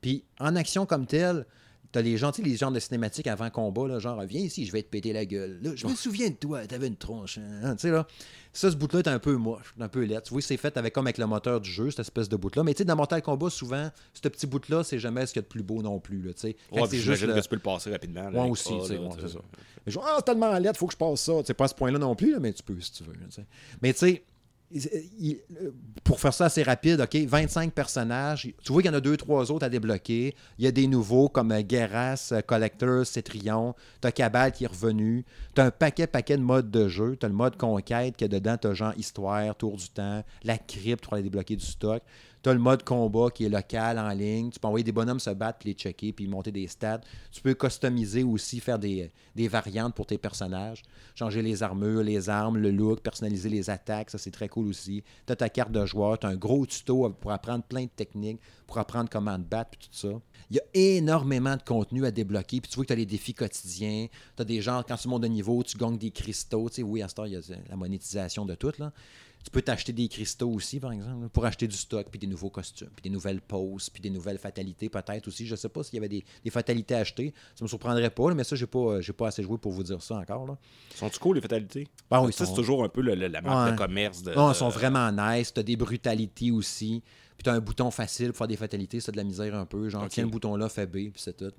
Puis en action comme telle, t'as les gens, tu sais, les genres de cinématiques avant combat, là, genre viens ici, je vais te péter la gueule. Là, je me souviens de toi, t'avais une tronche. hein. Tu sais là, ça, ce bout-là est un peu moche, un peu laid. Tu vois, c'est fait avec comme avec le moteur du jeu, cette espèce de bout-là. Mais tu sais, dans Mortal Kombat, souvent, ce petit bout-là, c'est jamais ce qu'il y a de plus beau non plus. Là, tu sais. Ouais, c'est juste que tu peux le passer rapidement. moi aussi, tu sais, là, ouais, tu c'est sais. ça. Mais je dis, ah, c'est tellement laid, faut que je passe ça. C'est pas à ce point-là non plus, là, mais tu peux si tu veux. tu sais. Mais tu sais, il- il- pour faire ça assez rapide, OK, 25 personnages. Tu vois qu'il y en a deux, trois autres à débloquer. Il y a des nouveaux comme euh, Guerras, euh, Collector, Cetrion. T'as Cabal qui est revenu. T'as un paquet, paquet de modes de jeu. T'as le mode conquête que dedans, t'as genre histoire, tour du temps, la crypte pour aller débloquer du stock. T'as le mode combat qui est local en ligne. Tu peux envoyer des bonhommes se battre, puis les checker, puis monter des stats. Tu peux customiser aussi, faire des, des variantes pour tes personnages. Changer les armures, les armes, le look, personnaliser les attaques. Ça, c'est très cool aussi. T'as ta carte de joueur. T'as un gros tuto pour apprendre plein de techniques, pour apprendre comment te battre, puis tout ça. Il y a énormément de contenu à débloquer. Puis tu vois que tu as les défis quotidiens. Tu as des gens, quand tu montes de niveau, tu gagnes des cristaux. Tu sais, oui, à ce temps, il y a la monétisation de tout. Là. Tu peux t'acheter des cristaux aussi, par exemple, pour acheter du stock, puis des nouveaux costumes, puis des nouvelles poses, puis des nouvelles fatalités peut-être aussi. Je sais pas s'il y avait des, des fatalités à acheter. Ça me surprendrait pas, là, mais ça, j'ai pas, j'ai pas assez joué pour vous dire ça encore. Là. Sont-tu cool, les fatalités? Ah oui, sont- c'est toujours un peu le- le- la marque Ouais. de commerce. De, Non, ils sont vraiment nice. Tu as des brutalités aussi. Puis tu as un bouton facile pour faire des fatalités. C'est de la misère un peu. Genre, tiens le bouton là, fais B, puis c'est tout.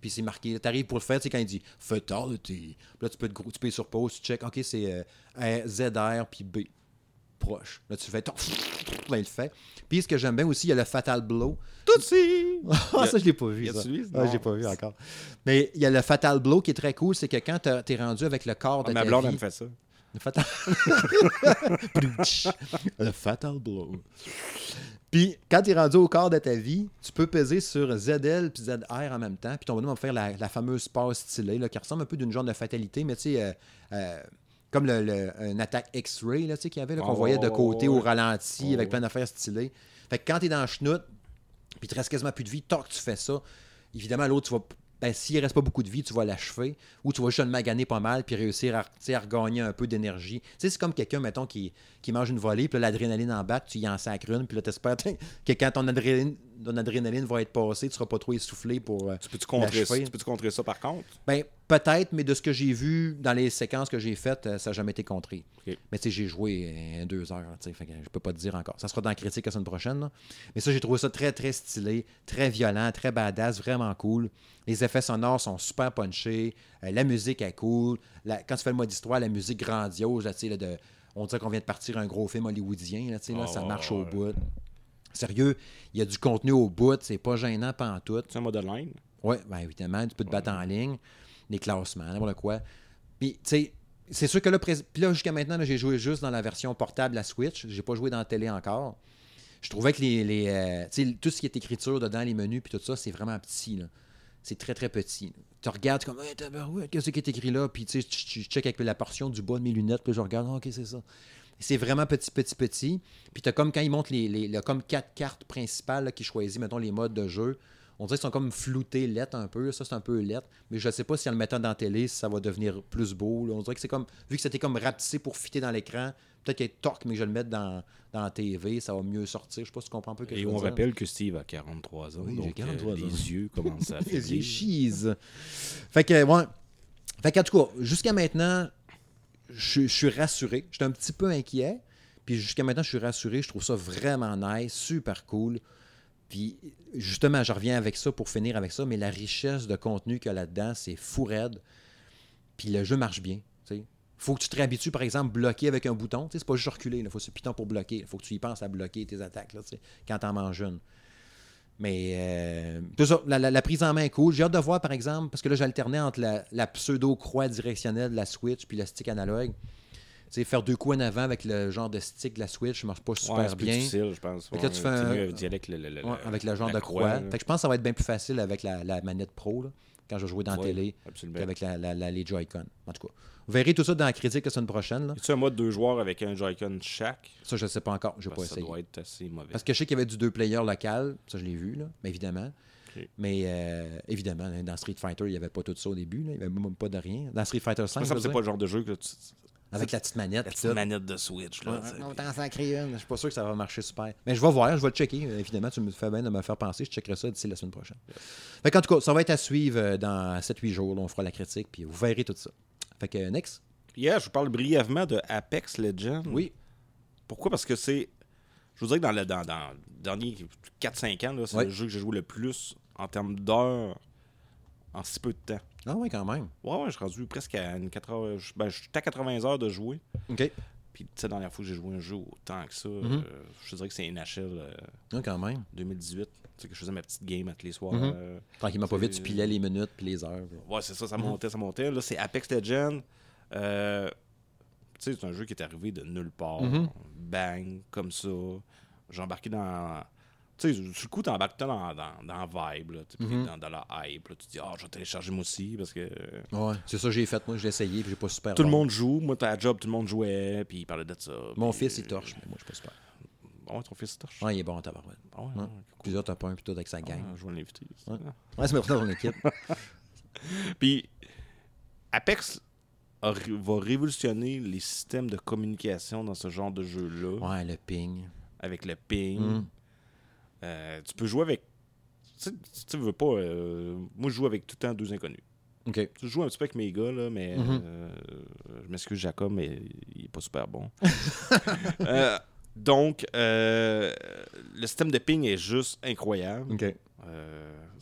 Puis c'est marqué. Tu arrives pour le faire, tu sais, quand il dit fatality. Puis là, tu peux, te, gros- tu peux sur pause, tu check, OK, c'est euh, ZR, puis B. Proche. Là, tu fais. ton- [LAUGHS] Là, il le fait. Puis ce que j'aime bien aussi, il y a le Fatal Blow. Tout si! [LAUGHS] Ah, ça, je l'ai pas vu. ça. Ah, j'ai pas vu encore. Mais il y a le Fatal Blow qui est très cool, c'est que quand t'as- t'es rendu avec le corps de Ma ta blonde, vie, elle me fait ça. le fatal... [LAUGHS] le fatal blow. Puis quand tu es rendu au quart de ta vie, tu peux peser sur ZL puis ZR en même temps. Puis ton bonhomme va faire la, la fameuse passe stylée, là, qui ressemble un peu d'une genre de fatalité, mais tu sais, euh, euh, comme le, le- une attaque X-ray tu qu'il y avait, là, qu'on Oh, voyait de côté au ralenti Oh, avec plein d'affaires stylées. Fait que quand tu es dans le chenoute, puis te reste quasiment plus de vie, tant que tu fais ça, évidemment, l'autre, tu vas. Ben, s'il reste pas beaucoup de vie, tu vas l'achever. Ou tu vas juste le maganer pas mal, puis réussir à, tu à regagner un peu d'énergie. Tu sais, c'est comme quelqu'un, mettons, qui, qui mange une volée, puis l'adrénaline en bas, tu y en sacres une, puis là, t'espères que quand ton adrénaline, ton adrénaline va être passée, tu seras pas trop essoufflé pour. euh, Tu peux-tu contrer, ça? Tu peux-tu contrer ça par contre? ben, peut-être, mais de ce que j'ai vu dans les séquences que j'ai faites, euh, ça n'a jamais été contré. Mais tu sais, j'ai joué euh, deux heures, tu sais, je peux pas te dire encore. Ça sera dans la critique la semaine prochaine. là. Mais ça, j'ai trouvé ça très, très stylé, très violent, très badass, vraiment cool. Les effets sonores sont super punchés. euh, la musique est cool. La- quand tu fais le mode histoire, la musique grandiose, là, tu sais, là, de, on dirait qu'on vient de partir un gros film hollywoodien, là, tu sais, là, Ah, ça ouais, marche au ouais. bout. Sérieux, il y a du contenu au bout, c'est pas gênant tout. C'est un mode online. Oui, bien évidemment, tu peux te battre en ligne, les classements, n'importe quoi. Puis, tu sais, c'est sûr que là, là jusqu'à maintenant, j'ai joué juste dans la version portable, la Switch. J'ai pas joué dans la télé encore. Je trouvais que les, euh, tout ce qui est écriture dedans, les menus, puis tout ça, c'est vraiment petit. C'est très, très petit. Tu regardes comme, hey, tabarouette, qu'est-ce qui est écrit là? Puis, tu sais, tu check avec la portion du bas de mes lunettes, puis je regarde, Ah, ok, c'est ça. C'est vraiment petit, petit, petit. Puis, tu comme quand ils montrent les, les, le- comme quatre cartes principales là, qui choisissent, mettons, les modes de jeu. On dirait qu'ils sont comme floutés, lettres un peu. Ça, c'est un peu lettre. Mais je ne sais pas si en le mettant dans la télé, ça va devenir plus beau. là. On dirait que c'est comme, vu que c'était comme rapetissé pour fitter dans l'écran, peut-être qu'il y a torque, mais je le mette dans, dans la TV, ça va mieux sortir. Je sais pas si tu comprends un peu que Et on dire. rappelle que Steve a 43 ans. Oui, donc, 43 euh, ans. Les yeux commencent à [LAUGHS] Les yeux cheese. Fait que, ouais. Fait qu'en tout cas, jusqu'à maintenant, je, je suis rassuré. J'étais un petit peu inquiet. Puis jusqu'à maintenant, je suis rassuré. Je trouve ça vraiment nice, super cool. Puis justement, je reviens avec ça pour finir avec ça, mais la richesse de contenu qu'il y a là-dedans, c'est fou raide. Puis le jeu marche bien. sais. Faut que tu te réhabitues, par exemple, bloquer avec un bouton. C'est pas juste reculer. Il faut ce piton pour bloquer. Il faut que tu y penses à bloquer tes attaques quand t'en manges une. Mais euh, c'est ça, la, prise en main est cool. J'ai hâte de voir, par exemple, parce que là, j'alternais entre la, la pseudo-croix directionnelle de la Switch puis le stick analogue. Tu sais, faire deux coups en avant avec le genre de stick de la Switch, ça marche pas super Ouais, c'est bien. difficile, je pense. Fait que là, tu fais un- avec le, le- le- Ouais, avec le genre de croix. là. Fait que je pense que ça va être bien plus facile avec la, la manette pro, là, quand je vais jouer dans la Ouais, télé, qu'avec la, les Joy-Con. En tout cas, vous verrez tout ça dans la critique la semaine prochaine. A un mode deux joueurs avec un Joy-Con chaque? Ça, je sais pas encore. Je vais pas que ça essayer. doit être assez mauvais. Parce que je sais qu'il y avait du deux player local, ça je l'ai vu, là, mais évidemment. Mais euh, évidemment, dans Street Fighter, il n'y avait pas tout ça au début. là. Il n'y avait même pas de rien. Dans Street Fighter 5, Ça me semble que c'est pas le genre de jeu que tu... avec la petite manette. La petite tout. manette de Switch, là. Ouais, on t'en sacré une. Je suis pas sûr que ça va marcher super. Mais je vais voir, je vais le checker. Euh, Évidemment, tu me fais bien de me faire penser. Je checkerai ça d'ici la semaine prochaine. Fait qu'en tout cas, ça va être à suivre euh, dans 7-8 jours. là, on fera la critique, puis vous verrez tout ça. Fait que, euh, next. Hier, je vous parle brièvement de Apex Legends. Oui. Pourquoi? Parce que c'est. Je vous dirais que dans le dans, dans les derniers 4-5 ans, c'est Ouais. le jeu que j'ai joué le plus en termes d'heures en si peu de temps. Ah oui, quand même. Ouais, ouais, je suis rendu presque à une 80. je- Ben, je suis à 80 heures de jouer. OK. Puis, tu sais, la dernière fois que j'ai joué un jeu autant que ça, Mhm. euh, je dirais que c'est NHL euh, Ah, quand même. 2018. Tu sais, que je faisais ma petite game à tous les soirs. Mhm. euh, Tranquillement pas vite, tu pilais les minutes puis les heures. Ouais, c'est ça, ça Mhm. montait, ça montait. Là, c'est Apex Legends. Euh, tu sais, c'est un jeu qui est arrivé de nulle part. Mhm. Bang, comme ça. J'ai embarqué dans. Tu sais, sur le coup, t'embarques dans, dans, dans la vibe, là, Mhm. dans, dans la hype. là. tu te dis, ah, je vais télécharger moi aussi, parce que euh, Ouais. C'est ça que j'ai fait. Moi, j'ai essayé, puis j'ai pas super. tout le monde joue. Moi, t'as la job, tout le monde jouait, puis il parlait de ça. Mon puis, fils, il euh, torche, mais moi, je suis pas super. Ouais, ton fils, il torche? Ouais, il est bon en tabarouette. Ah ouais, Ouais. ouais, Plusieurs top 1 puis tout avec sa gang. Ah, je vais l'inviter. Ouais. Ouais, c'est maintenant dans l'équipe. [LAUGHS] Puis, Apex a va révolutionner les systèmes de communication dans ce genre de jeu-là. Ouais, le ping. Avec le ping. Mm. Euh, tu peux jouer avec. Tu sais, tu veux pas. euh, moi, je joue avec tout le temps deux inconnus. OK. Je joue un petit peu avec mes gars, là, mais. Mhm. euh, je m'excuse, Jacob, mais il est pas super bon. [LAUGHS] Euh, donc, le système de ping est juste incroyable. Tu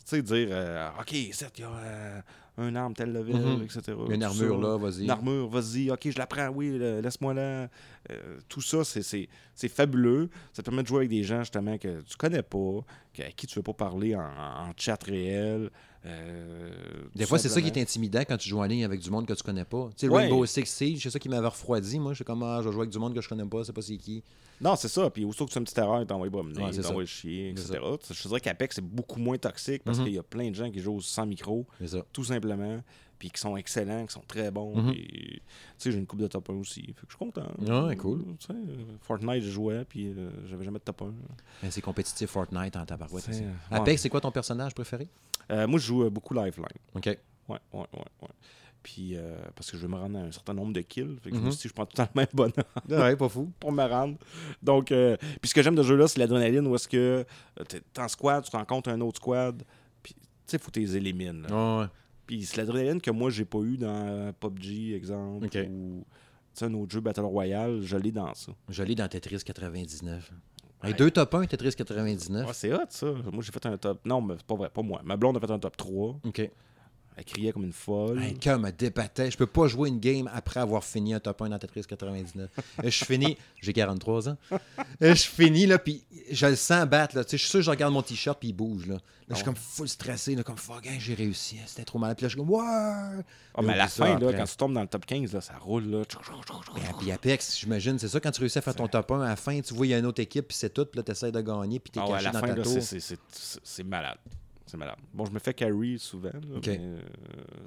sais, dire, OK, Seth, il y a un arme tel level, Mhm. etc. Une armure, ça. là, vas-y. Une armure, vas-y, ok, je la prends, oui, laisse-moi là. Euh, tout ça, c'est- fabuleux. Ça te permet de jouer avec des gens, justement, que tu connais pas, à qui tu veux pas parler en, en chat réel. euh, Des fois, c'est ça qui est intimidant quand tu joues en ligne avec du monde que tu connais pas. Tu sais, Ouais. Rainbow Six Siege, c'est ça qui m'avait refroidi. Moi, je suis comme, ah, je vais jouer avec du monde que je connais pas, c'est pas c'est qui. Non, c'est ça. Puis aussitôt que tu as une petite erreur, t'envoies promener, Ouais, c'est t'envoies chier, etc. Je dirais qu'Apex, c'est beaucoup moins toxique parce Mhm. qu'il y a plein de gens qui jouent sans micro, tout simplement, puis qui sont excellents, qui sont très bons. Mhm. Tu sais, j'ai une coupe de top 1 aussi. Fait que je suis content. Ouais, cool. Fortnite, je jouais, puis euh, j'avais jamais de top 1. Mais C'est compétitif Fortnite en tabarouette. Ouais. Apex, c'est quoi ton personnage préféré? Euh, moi, je joue euh, beaucoup Lifeline. OK. Ouais, ouais, ouais, ouais. Puis, euh, parce que je veux me rendre à un certain nombre de kills. Fait que je Mhm. me suis dit, je prends tout le temps le même bonheur Ouais, pas fou. [LAUGHS] pour me rendre. Donc, euh, puis ce que j'aime de ce jeu-là, c'est l'adrénaline où est-ce que t'es en squad, tu rencontres un autre squad, puis tu sais, faut que tu les élimines. Ouais. Puis c'est l'adrénaline que moi, j'ai pas eu dans PUBG, exemple, ou un autre jeu Battle Royale, je l'ai dans ça. Je l'ai dans Tetris 99. Hey, Ouais. deux top 1, Tetris 99. Ouais, c'est hot, ça. Moi, j'ai fait un top... Non, mais c'est pas vrai, pas moi. Ma blonde a fait un top 3. OK. Elle criait comme une folle. Un cœur me débattait. Je peux pas jouer une game après avoir fini un top 1 dans Tetris 99. Et je finis, j'ai 43 ans. Et je finis, là, puis je le sens battre. Là. Tu sais, Je suis sûr que je regarde mon t-shirt, puis il bouge. Là, Là, je suis Ah comme full stressé, là, comme fuck, hein, j'ai réussi. hein, C'était trop mal. Puis là, je suis comme, ouais. Ah, mais à la fin, là, quand tu tombes dans le top 15, là, ça roule. Là. Et puis Apex, j'imagine, c'est ça, quand tu réussis à faire ton top 1, à la fin, tu vois, il y a une autre équipe, puis c'est tout, puis là, tu essaies de gagner, puis tu es Ah ouais, à caché la dans fin, ta là, tour. c'est malade. C'est malade. Bon, je me fais carry souvent, là, mais euh,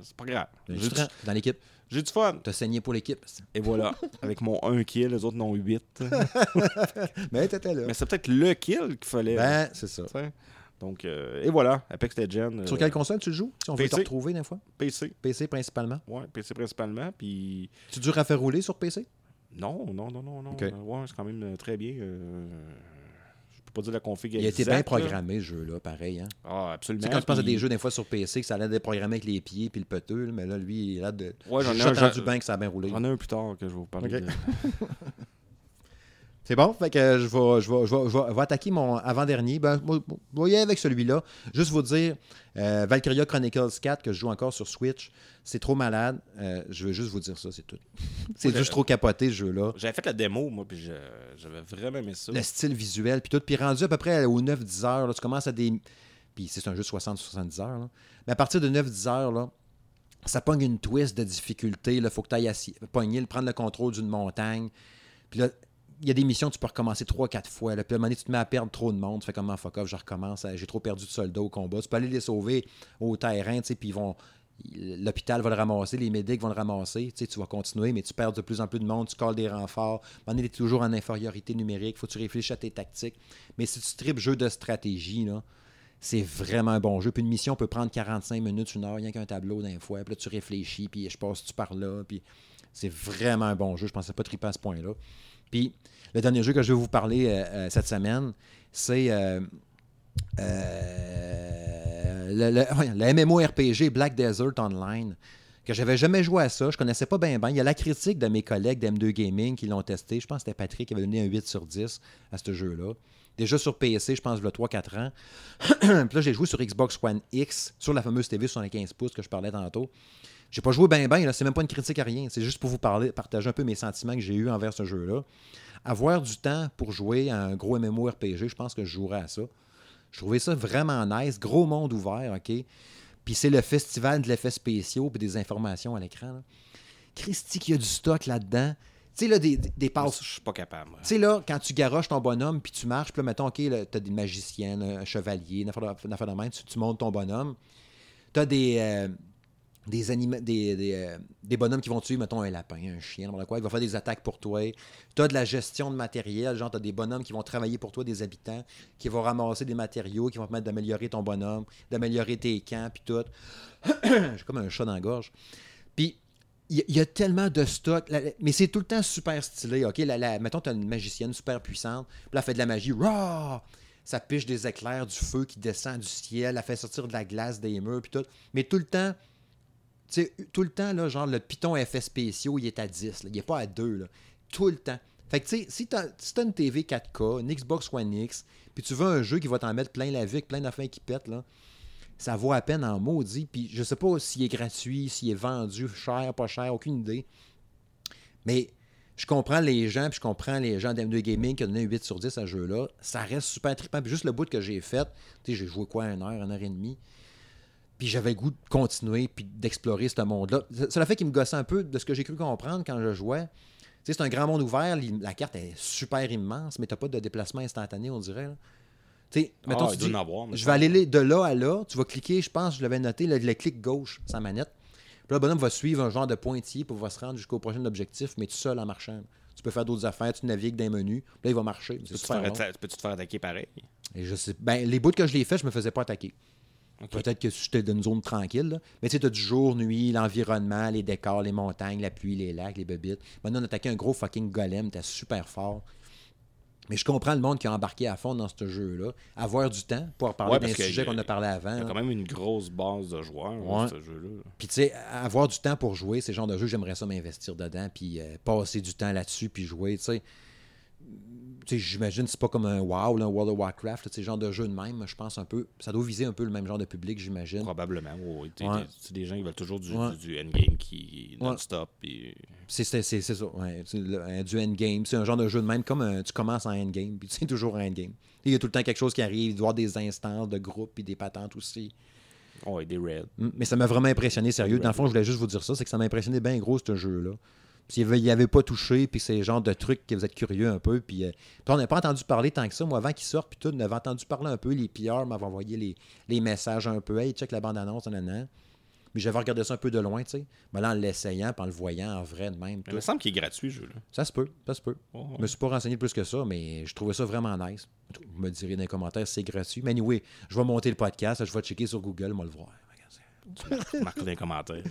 c'est pas grave. J'ai du, dans l'équipe. j'ai du fun. T'as saigné pour l'équipe. Et voilà. Avec mon 1 kill, les autres n'ont 8. [LAUGHS] Mais t'étais là. mais c'est peut-être le kill qu'il fallait. Ben, c'est ça. Donc, euh, et voilà. Apex Legends. Sur euh, quelle console tu le joues? Si on veut PC. te retrouver des fois? PC. PC principalement. Ouais, PC principalement. Puis. Tu dures à faire rouler sur PC? Non, non, non, non, non. Euh, ouais, c'est quand même euh, très bien. euh, pas dire la config Il a été bien programmé, ce jeu-là, pareil. Hein? Ah, absolument. Tu sais, quand tu penses à des jeux, des fois, sur PC, que ça allait être programmé avec les pieds puis le peteux, mais là, lui, il a de. Ouais, j'en ai un, j'en- bien que ça a bien roulé. J'en ai un plus tard que je vais vous parler. De- [LAUGHS] C'est bon, fait que euh, je vais, je vais, je vais, je vais- attaquer mon avant-dernier. Ben, aller avec celui-là. Juste vous dire, euh, Valkyria Chronicles 4, que je joue encore sur Switch, c'est trop malade. Euh, je veux juste vous dire ça, c'est tout. [LAUGHS] c'est juste trop capoté, ce jeu-là. J'avais fait la démo, moi, puis j'avais vraiment aimé ça. Le style visuel, puis tout. Puis rendu à peu près aux 9-10 heures, là, tu commences à des. Puis c'est un jeu de 60-70 heures. là. Mais à partir de 9-10 heures, là, ça pogne une twist de difficulté. Il faut que tu ailles assis, pogner, prendre le contrôle d'une montagne. Puis là, il y a des missions, tu peux recommencer 3-4 fois. Là. Puis à un moment donné, tu te mets à perdre trop de monde. Tu fais comme ah, fuck off, je recommence. à- J'ai trop perdu de soldats au combat. Tu peux aller les sauver au terrain, tu sais, puis. L'hôpital va le ramasser, les médics vont le ramasser. Tu, vas continuer, mais tu perds de plus en plus de monde, tu colles des renforts. À un moment donné, tu es toujours en infériorité numérique. faut que tu réfléchisses à tes tactiques. Mais si tu tripes jeu de stratégie, c'est vraiment un bon jeu. Puis une mission peut prendre 45 minutes, une heure, rien qu'un tableau d'un fois. Puis là, tu réfléchis, puis je passe-tu par là. Puis c'est vraiment un bon jeu. Je pensais pas triper à ce point-là. Puis le dernier jeu que je vais vous parler euh, euh, cette semaine, c'est euh, le, MMORPG Black Desert Online. Que j'avais jamais joué à ça, je connaissais pas bien. Il y a la critique de mes collègues d'M2 Gaming qui l'ont testé. Je pense que c'était Patrick qui avait donné un 8 sur 10 à ce jeu-là. Déjà sur PC, je pense, il y a 3-4 ans. [CLEARS THROAT] Puis là, j'ai joué sur Xbox One X, sur la fameuse TV 75 pouces que je parlais tantôt. J'ai pas joué bien, bien, c'est même pas une critique à rien. C'est juste pour vous parler, partager un peu mes sentiments que j'ai eus envers ce jeu-là. Avoir du temps pour jouer à un gros MMORPG, je pense que je jouerais à ça. Je trouvais ça vraiment nice. Gros monde ouvert, OK? Puis c'est le festival de l'effet spéciaux puis des informations à l'écran. Christy, qu'il y a du stock là-dedans. Tu sais, là, des, des, passes Je suis pas capable. moi. tu sais, là, quand tu garoches ton bonhomme, puis tu marches, puis là, mettons, OK, t'as des magiciennes, un chevalier, une affaire de, une affaire de même, tu, tu montes ton bonhomme. T'as des, euh, euh, des bonhommes qui vont tuer, mettons, un lapin, un chien, n'importe quoi, il va faire des attaques pour toi. T'as de la gestion de matériel, genre, t'as des bonhommes qui vont travailler pour toi, des habitants, qui vont ramasser des matériaux, qui vont permettre d'améliorer ton bonhomme, d'améliorer tes camps, puis tout. [COUGHS] J'ai comme un chat dans la gorge. Puis, il y, a- tellement de stock, mais c'est tout le temps super stylé. OK, la, mettons, tu as une magicienne super puissante, puis là, elle fait de la magie, ça piche des éclairs, du feu qui descend du ciel, elle fait sortir de la glace des murs, puis tout. Mais tout le temps, tu sais, tout le temps, là, genre, le piton effets spéciaux, il est à 10, là. il n'est pas à 2, là. Tout le temps. Fait que, tu sais, si tu as, une TV 4K, une Xbox One X, puis tu veux un jeu qui va t'en mettre plein la vie, plein d'affaires qui pètent, là, ça vaut à peine en maudit. Puis je sais pas s'il est gratuit, s'il est vendu cher, pas cher, aucune idée. Mais je comprends les gens, puis je comprends les gens d'M2 Gaming qui ont donné 8 sur 10 à ce jeu-là. Ça reste super trippant. Puis juste le bout que j'ai fait, tu sais, j'ai joué quoi, une heure, une heure et demie? Puis j'avais le goût de continuer, puis d'explorer ce monde-là. C'est le fait qu'il me gossait un peu de ce que j'ai cru comprendre quand je jouais. Tu sais, c'est un grand monde ouvert, la carte est super immense, mais t'as pas de déplacement instantané, on dirait. Là. Tu sais, mettons, Ah, tu dis, avoir, je vais aller de là à là, tu vas cliquer, je pense, je l'avais noté, le, le clic gauche, sa manette. Puis là, le bonhomme va suivre un genre de pointillé pour va se rendre jusqu'au prochain objectif, mais tout seul en marchant. Tu peux faire d'autres affaires, tu navigues menus, puis là, il va marcher. Peux-tu te faire long. atta- Peux-tu te faire attaquer pareil? Et je sais, ben, les bouts que je l'ai fait, je me faisais pas attaquer. Peut-être que j'étais dans une zone tranquille. là. Mais tu sais, t'as du jour, nuit, l'environnement, les décors, les montagnes, la pluie, les lacs, les bebites. Maintenant, on a attaqué un gros fucking golem, t'es super fort. Mais je comprends le monde qui a embarqué à fond dans ce jeu-là. Avoir du temps pour parler Ouais, d'un sujet qu'on a parlé avant. Il y a là. quand même une grosse base de joueurs, Ouais. hein, ce jeu-là. Puis tu sais, avoir du temps pour jouer, c'est le genre de jeu, j'aimerais ça m'investir dedans, puis euh, passer du temps là-dessus, puis jouer, tu sais. J'imagine que c'est pas comme un WoW, là, un World of Warcraft, sais, genre de jeu de même, je pense un peu. Ça doit viser un peu le même genre de public, j'imagine. Probablement, oui. Ouais. C'est des gens qui veulent toujours du, Ouais. du, du endgame qui non-stop. C'est ça, ouais. Le- du endgame. C'est un genre de jeu de même, comme un- tu commences en endgame, puis c'est toujours un endgame. Il y a tout le temps quelque chose qui arrive, il doit y avoir des instances de groupe, puis des patentes aussi. Ouais, des raids. Mais ça m'a vraiment impressionné, sérieux. Dans le fond, je voulais juste vous dire ça, c'est que ça m'a impressionné bien gros, ce jeu-là. S'il il avait pas touché, puis c'est le genre de truc que vous êtes curieux un peu. Puis, euh, puis on n'a pas entendu parler tant que ça. Moi, avant qu'il sorte, puis tout, on avait entendu parler un peu. Les PR m'avaient envoyé les, les messages un peu. Hey, check la bande-annonce, nanana. Mais j'avais regardé ça un peu de loin, tu sais. Mais là, en l'essayant, puis en le voyant en vrai de même. Il tout. me semble qu'il est gratuit, ce jeu-là. Ça se peut, ça se peut. Ouais. Je me suis pas renseigné plus que ça, mais je trouvais ça vraiment nice. Vous me direz dans les commentaires si c'est gratuit. Mais anyway, je vais monter le podcast, je vais checker sur Google, moi le voir. Tu marques dans les commentaires.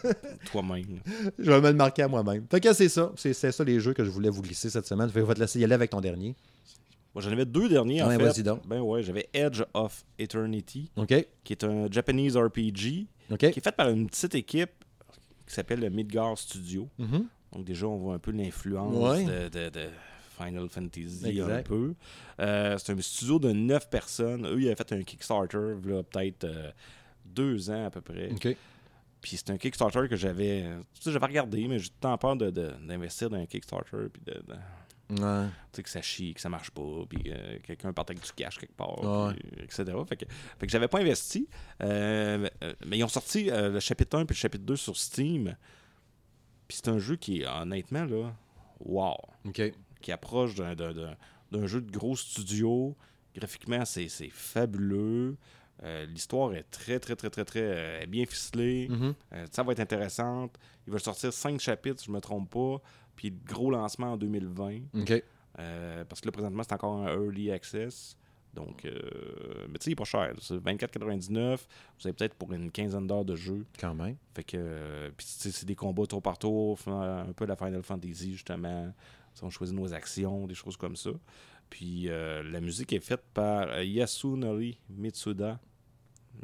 [LAUGHS] Toi-même. Je vais me le marquer à moi-même. Fait que c'est ça. C'est c'est ça les jeux que je voulais vous glisser cette semaine. Fait que je vais te laisser y aller avec ton dernier. Moi, j'en avais deux derniers, en Ouais, fait. donc. Ben ouais, j'avais Edge of Eternity, OK? qui est un Japanese RPG, OK? qui est fait par une petite équipe qui s'appelle le Midgar Studio. Mhm. Donc déjà, on voit un peu l'influence Ouais. de, de- de Final Fantasy Exact. un peu. Euh, c'est un studio de 9 personnes. Eux, ils avaient fait un Kickstarter, peut-être euh, deux ans à peu près. Puis c'est un Kickstarter que j'avais tu sais, j'avais regardé, mais j'ai temps peur de- de- d'investir dans un Kickstarter, puis de, de- Ouais. tu sais, que ça chie, que ça marche pas, puis euh, quelqu'un parte avec du cash quelque part, Ouais. puis, etc. Fait que, fait que j'avais pas investi. Euh, mais, euh, ils ont sorti euh, le chapitre 1 puis le chapitre 2 sur Steam. Puis c'est un jeu qui est honnêtement là, wow, qui approche d'un, jeu de gros studio. Graphiquement, c'est, c'est fabuleux. Euh, l'histoire est très, très, très, très, très euh, bien ficelée. Mhm. Euh, ça va être intéressante. Il va sortir 5 chapitres, si je me trompe pas. Puis gros lancement en 2020. OK. Euh, parce que là, présentement, c'est encore un early access. Donc, mais tu sais, il est pas cher. C'est 24,99. Vous avez peut-être pour une quinzaine d'heures de jeu. Quand même. Fait que, puis c'est des combats tour par tour, un peu la Final Fantasy, justement. On choisit nos actions, des choses comme ça. Puis euh, la musique est faite par Yasunori Mitsuda.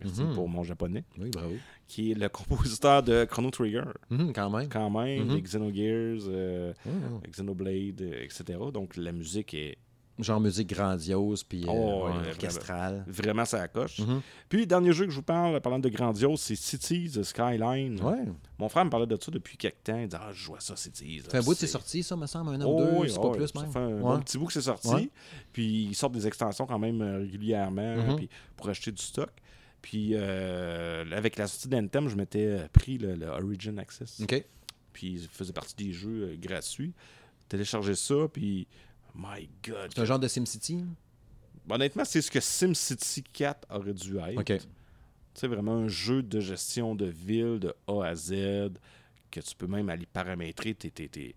Merci Mhm. pour mon japonais. Oui, bravo. Qui est le compositeur de Chrono Trigger, Mhm, quand même. quand même, Mhm. des Xenogears, euh. Xenoblade, euh, etc. Donc la musique est Genre musique grandiose, puis euh, Oh, orchestrale. vraiment ça coche. Mhm. Puis le dernier jeu que je vous parle, parlant de grandiose, c'est Cities Skyline. Ouais. Mon frère me parlait de ça depuis quelques temps. Il disait Ah, je joue à ça, Cities. Ça fait un bout c'est sorti, ça, me semble, un an Oh, ou deux, oui, c'est oh, pas plus, Ça même. fait un Ouais. bon petit bout que c'est sorti. Ouais. Puis ils sortent des extensions quand même régulièrement puis pour acheter du stock. Puis euh, avec la sortie d'Anthem, je m'étais euh, pris le, le Origin Access. OK. Puis il faisait partie des jeux euh, gratuits. Télécharger ça, puis my God. C'est un genre de SimCity? Honnêtement, c'est ce que SimCity 4 aurait dû être. OK. C'est vraiment un jeu de gestion de ville de A à Z que tu peux même aller paramétrer tes, tes- tes-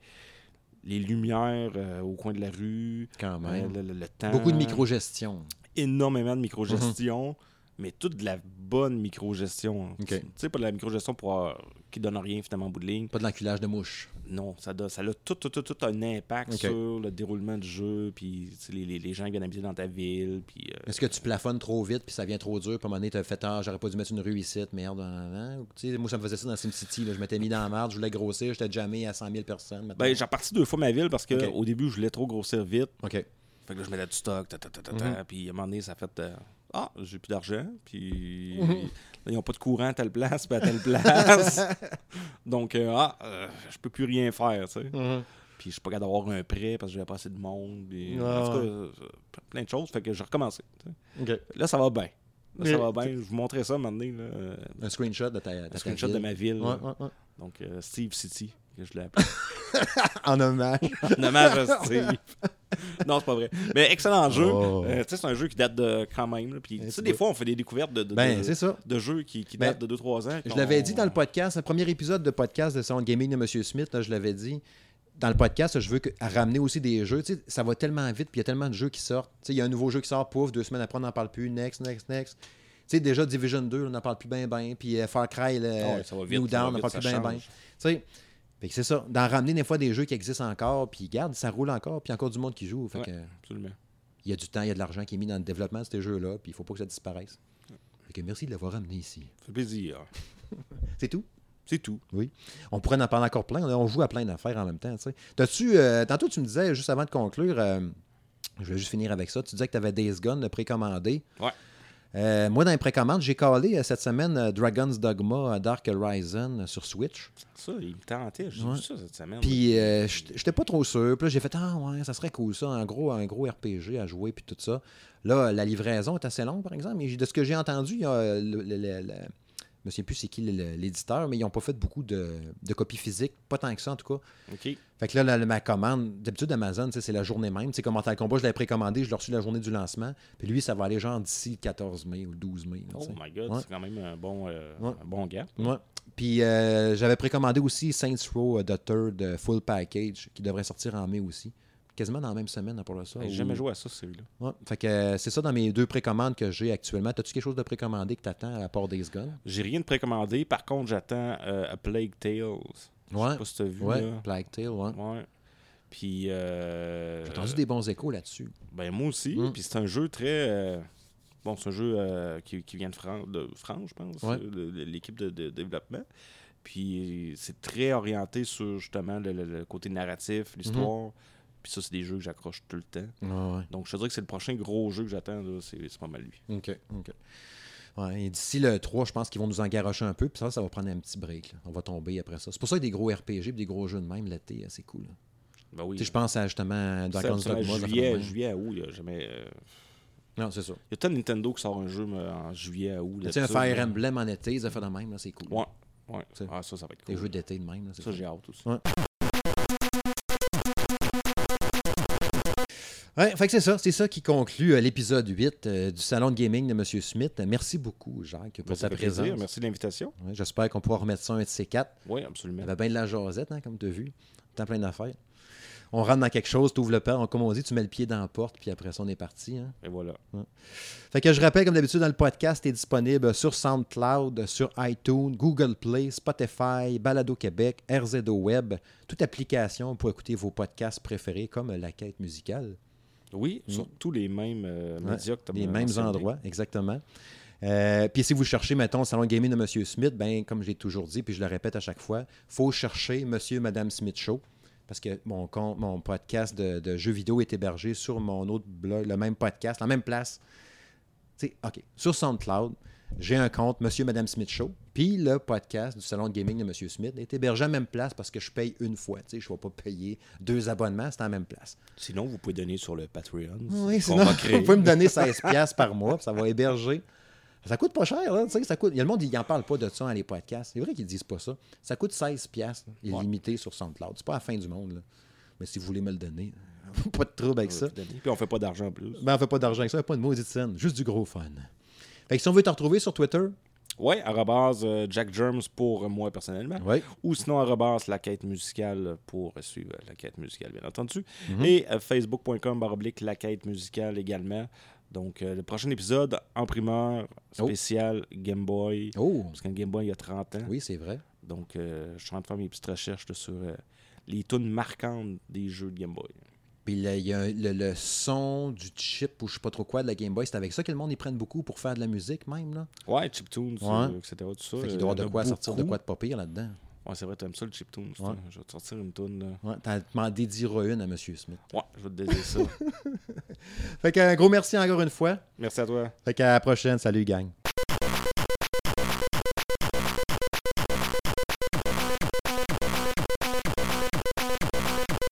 les lumières euh, au coin de la rue, Quand euh, même. le, le- le temps. Beaucoup de micro-gestion. Énormément de microgestion, mais toute de la bonne microgestion. Ok. Tu sais, pas de la microgestion pour, euh, qui donne rien finalement en bout de ligne. Pas de l'enculage de mouche. Non, ça, donne, ça a tout, tout, tout, tout un impact sur le déroulement du jeu, puis les, les- les gens qui viennent habiter dans ta ville, puis... euh, Est-ce que tu plafonnes trop vite puis ça vient trop dur? Puis à un moment donné, t'as fait Ah, j'aurais pas dû mettre une rue ici, merde. hein, hein. Sais, moi, ça me faisait ça dans SimCity. Là. Je m'étais mis dans la merde, je voulais grossir, j'étais jamais à 100 000 personnes. maintenant. Ben, j'ai reparti deux fois ma ville parce que Ok. au début, je voulais trop grossir vite. OK. Fait que là, je mettais du stock, ta, ta, ta, ta, ta, Mhm. puis à un moment donné, ça a fait. euh, Ah, j'ai plus d'argent, puis Mhm. là, ils n'ont pas de courant à telle place, puis à telle place. [LAUGHS] Donc, euh, ah, euh, je peux plus rien faire, tu sais. Puis je suis pas capable d'avoir un prêt parce que j'avais pas assez de monde. puis- Ah, en tout cas, ouais. euh, plein de choses. Fait que j'ai recommencé. Là, ça va bien. Là, ça va bien. Je vous montrerai ça maintenant. Là, euh, Un screenshot de ta, de un ta screenshot de ma ville. Ouais, là. ouais, ouais. Donc, euh, Steve City, que je l'ai appelé. [LAUGHS] En hommage. En hommage à Steve. non, c'est pas vrai. Mais excellent jeu. Oh. Euh, tu sais, c'est un jeu qui date de quand même. là. Sais, petit des fois, on fait des découvertes de, de, Ben, de- ça. de jeux qui, qui Ben, datent de 2-3 ans. Je l'avais dit dans le podcast, le premier épisode de podcast de de Gaming de M. Smith, là, je l'avais dit. Dans le podcast, je veux que- ramener aussi des jeux. Ça va tellement vite, puis il y a tellement de jeux qui sortent. Il y a un nouveau jeu qui sort, pouf, deux semaines après, on n'en parle plus. Next, next, next. Tu sais, déjà Division 2, on n'en parle plus bien, bien. Puis euh, Far Cry, le, Ah ouais, ça va vite, New Down, on n'en parle plus bien, bien. Fait que c'est ça. D'en ramener des fois des jeux qui existent encore, puis garde, ça roule encore, puis encore du monde qui joue. Fait Ouais. que, Absolument. il y a du temps, il y a de l'argent qui est mis dans le développement de ces jeux-là, puis il faut pas que ça disparaisse. Fait que merci de l'avoir ramené ici. Ça fait plaisir. [LAUGHS] C'est tout? C'est tout. On pourrait en parler encore plein. On joue à plein d'affaires en même temps. T'as-tu, euh, tantôt, tu me disais, juste avant de conclure, euh, je vais juste finir avec ça, tu disais que tu avais Days Gone de précommandé. Ouais. Euh, moi, dans les précommandes, j'ai calé euh, cette semaine euh, Dragon's Dogma euh, Dark Horizon sur Switch. Ça, il me tentait. J'ai Ouais. vu ça cette semaine. Puis j'étais pas trop sûr. Puis là, j'ai fait Ah ouais, ça serait cool ça, un gros, un gros RPG à jouer puis tout ça. Là, la livraison est assez longue, par exemple. Mais de ce que j'ai entendu, il y a le, le- le- le- je me souviens plus c'est qui l'éditeur, mais ils n'ont pas fait beaucoup de, de copies physiques. Pas tant que ça, en tout cas. OK. Fait que là, la- ma commande, d'habitude, Amazon, c'est la journée même. Sais, comme Mortal Kombat, je l'avais précommandé, je l'ai reçu la journée du lancement. Puis lui, ça va aller genre d'ici le 14 mai ou le 12 mai. là, Oh my God, Ouais. c'est quand même un bon, euh, Ouais. un bon gap. Ouais. Puis euh, j'avais précommandé aussi Saints Row euh, The Third Full Package, qui devrait sortir en mai aussi. Quasiment dans la même semaine, pour le ça. J'ai ou- jamais joué à ça, celui-là. Ouais. Fait que euh, c'est ça dans mes deux précommandes que j'ai actuellement. T'as-tu quelque chose de précommandé que t'attends à part Days Gone? J'ai rien de précommandé. Par contre, j'attends euh, A Plague Tales. Je Ouais. sais pas si t'as vu. Ouais. là. Plague Tale, ouais. Ouais. Puis. Euh, J'ai entendu des bons échos là-dessus. Ben, moi aussi. Mm. Puis c'est un jeu très. euh, Bon, c'est un jeu qui, qui vient de, Fran- de France, je pense, Ouais. l'équipe de, de développement. Puis c'est très orienté sur justement le, le- le côté narratif, l'histoire. Puis ça, c'est des jeux que j'accroche tout le temps. Ouais. Donc je te dirais que c'est le prochain gros jeu que j'attends, c'est pas mal lui. OK, OK. Ouais, et d'ici le 3, je pense qu'ils vont nous engarocher un peu, puis ça, ça va prendre un petit break. là. On va tomber après ça. C'est pour ça que des gros RPG et des gros jeux de même l'été, euh, c'est cool. Ben oui. Je pense à justement fait de juillet, juillet à août, il y a jamais. euh, Non, c'est ça. Il y a tant de Nintendo qui sort un jeu mais, en juillet à août. Tu sais, un Fire. Emblem en été, ça fait de même, c'est cool. Ouais, ouais. Ah, ça, ça va être Des cool. jeux d'été de même. là, Ça, cool. j'ai hâte aussi. Ouais. Ouais, fait que c'est ça, c'est ça qui conclut euh, l'épisode 8 euh, du salon de gaming de M. Smith. Merci beaucoup, Jacques, pour ta plaisir. présence. Merci de l'invitation. Ouais, J'espère qu'on pourra remettre ça un de ces quatre. Oui, Il absolument. y avait bien de la jasette, hein, comme tu as vu. Tant plein d'affaires. On rentre dans quelque chose, tu ouvres le père, comme on dit, tu mets le pied dans la porte, puis après ça, on est parti. hein. Et voilà. Fait que je rappelle, comme d'habitude, dans le podcast, est disponible sur SoundCloud, sur iTunes, Google Play, Spotify, Balado Québec, RZO Web, toute application pour écouter vos podcasts préférés, comme La Quête musicale. Oui, Mm. sur tous les mêmes euh, médias que les mêmes endroits, exactement. Euh, puis si vous cherchez, mettons, le salon gaming de M. Smith, ben, comme j'ai toujours dit, puis je le répète à chaque fois, faut chercher Monsieur Madame Smith Show. Parce que mon, compte- mon podcast de, de jeux vidéo est hébergé sur mon autre blog, le même podcast, la même place. Tu sais, OK. Sur SoundCloud, j'ai un compte Monsieur Madame Smith Show. Puis le podcast du salon de gaming de M. Smith est hébergé à la même place parce que je paye une fois. Tu sais, je ne vais pas payer deux abonnements, c'est à la même place. Sinon, vous pouvez donner sur le Patreon. Oui, sinon, va [LAUGHS] créer. vous pouvez me donner 16$ piastres par mois, puis ça va héberger. Ça coûte pas cher, là. Ça coûte... Il y a le monde, il n'en parle pas de ça dans les podcasts. C'est vrai qu'ils disent pas ça. Ça coûte 16$, piastres, là, Ouais. illimité sur SoundCloud. C'est pas la fin du monde, là. Mais si vous voulez me le donner, [LAUGHS] pas de trouble avec ça. Puis on fait pas d'argent en plus. Ben, on fait pas d'argent avec ça, pas de maudite scène. Juste du gros fun. Fait que si on veut te retrouver sur Twitter, Ouais, arrobase euh, Jack Germs pour moi personnellement. oui. Ou sinon arrobase la quête musicale pour suivre la quête musicale, bien entendu. Mhm. Et euh, facebook.com baroblique la quête musicale également. Donc, euh, le prochain épisode en primeur spécial Game Boy. Oh, Parce qu'un Game Boy, il y a 30 ans. oui, c'est vrai. Donc, euh, je suis en train de faire mes petites recherches là, sur euh, les tunes marquantes des jeux de Game Boy. Puis il y a le, le, son du chip ou je sais pas trop quoi de la Game Boy, c'est avec ça que le monde y prenne beaucoup pour faire de la musique même. Là. Ouais, chiptune, ouais. Euh, etc. Tout ça. Fait qu'il doit y avoir de quoi sortir de quoi de pas pire là-dedans. Ouais, c'est vrai, t'aimes ça le chiptune. Ouais. Je vais te sortir une toune. Ouais, t'as m'en dédieras une à M. Smith. Ouais, je vais te dédier ça. [LAUGHS] fait qu'un gros merci encore une fois. Merci à toi. Fait qu'à la prochaine. Salut, gang.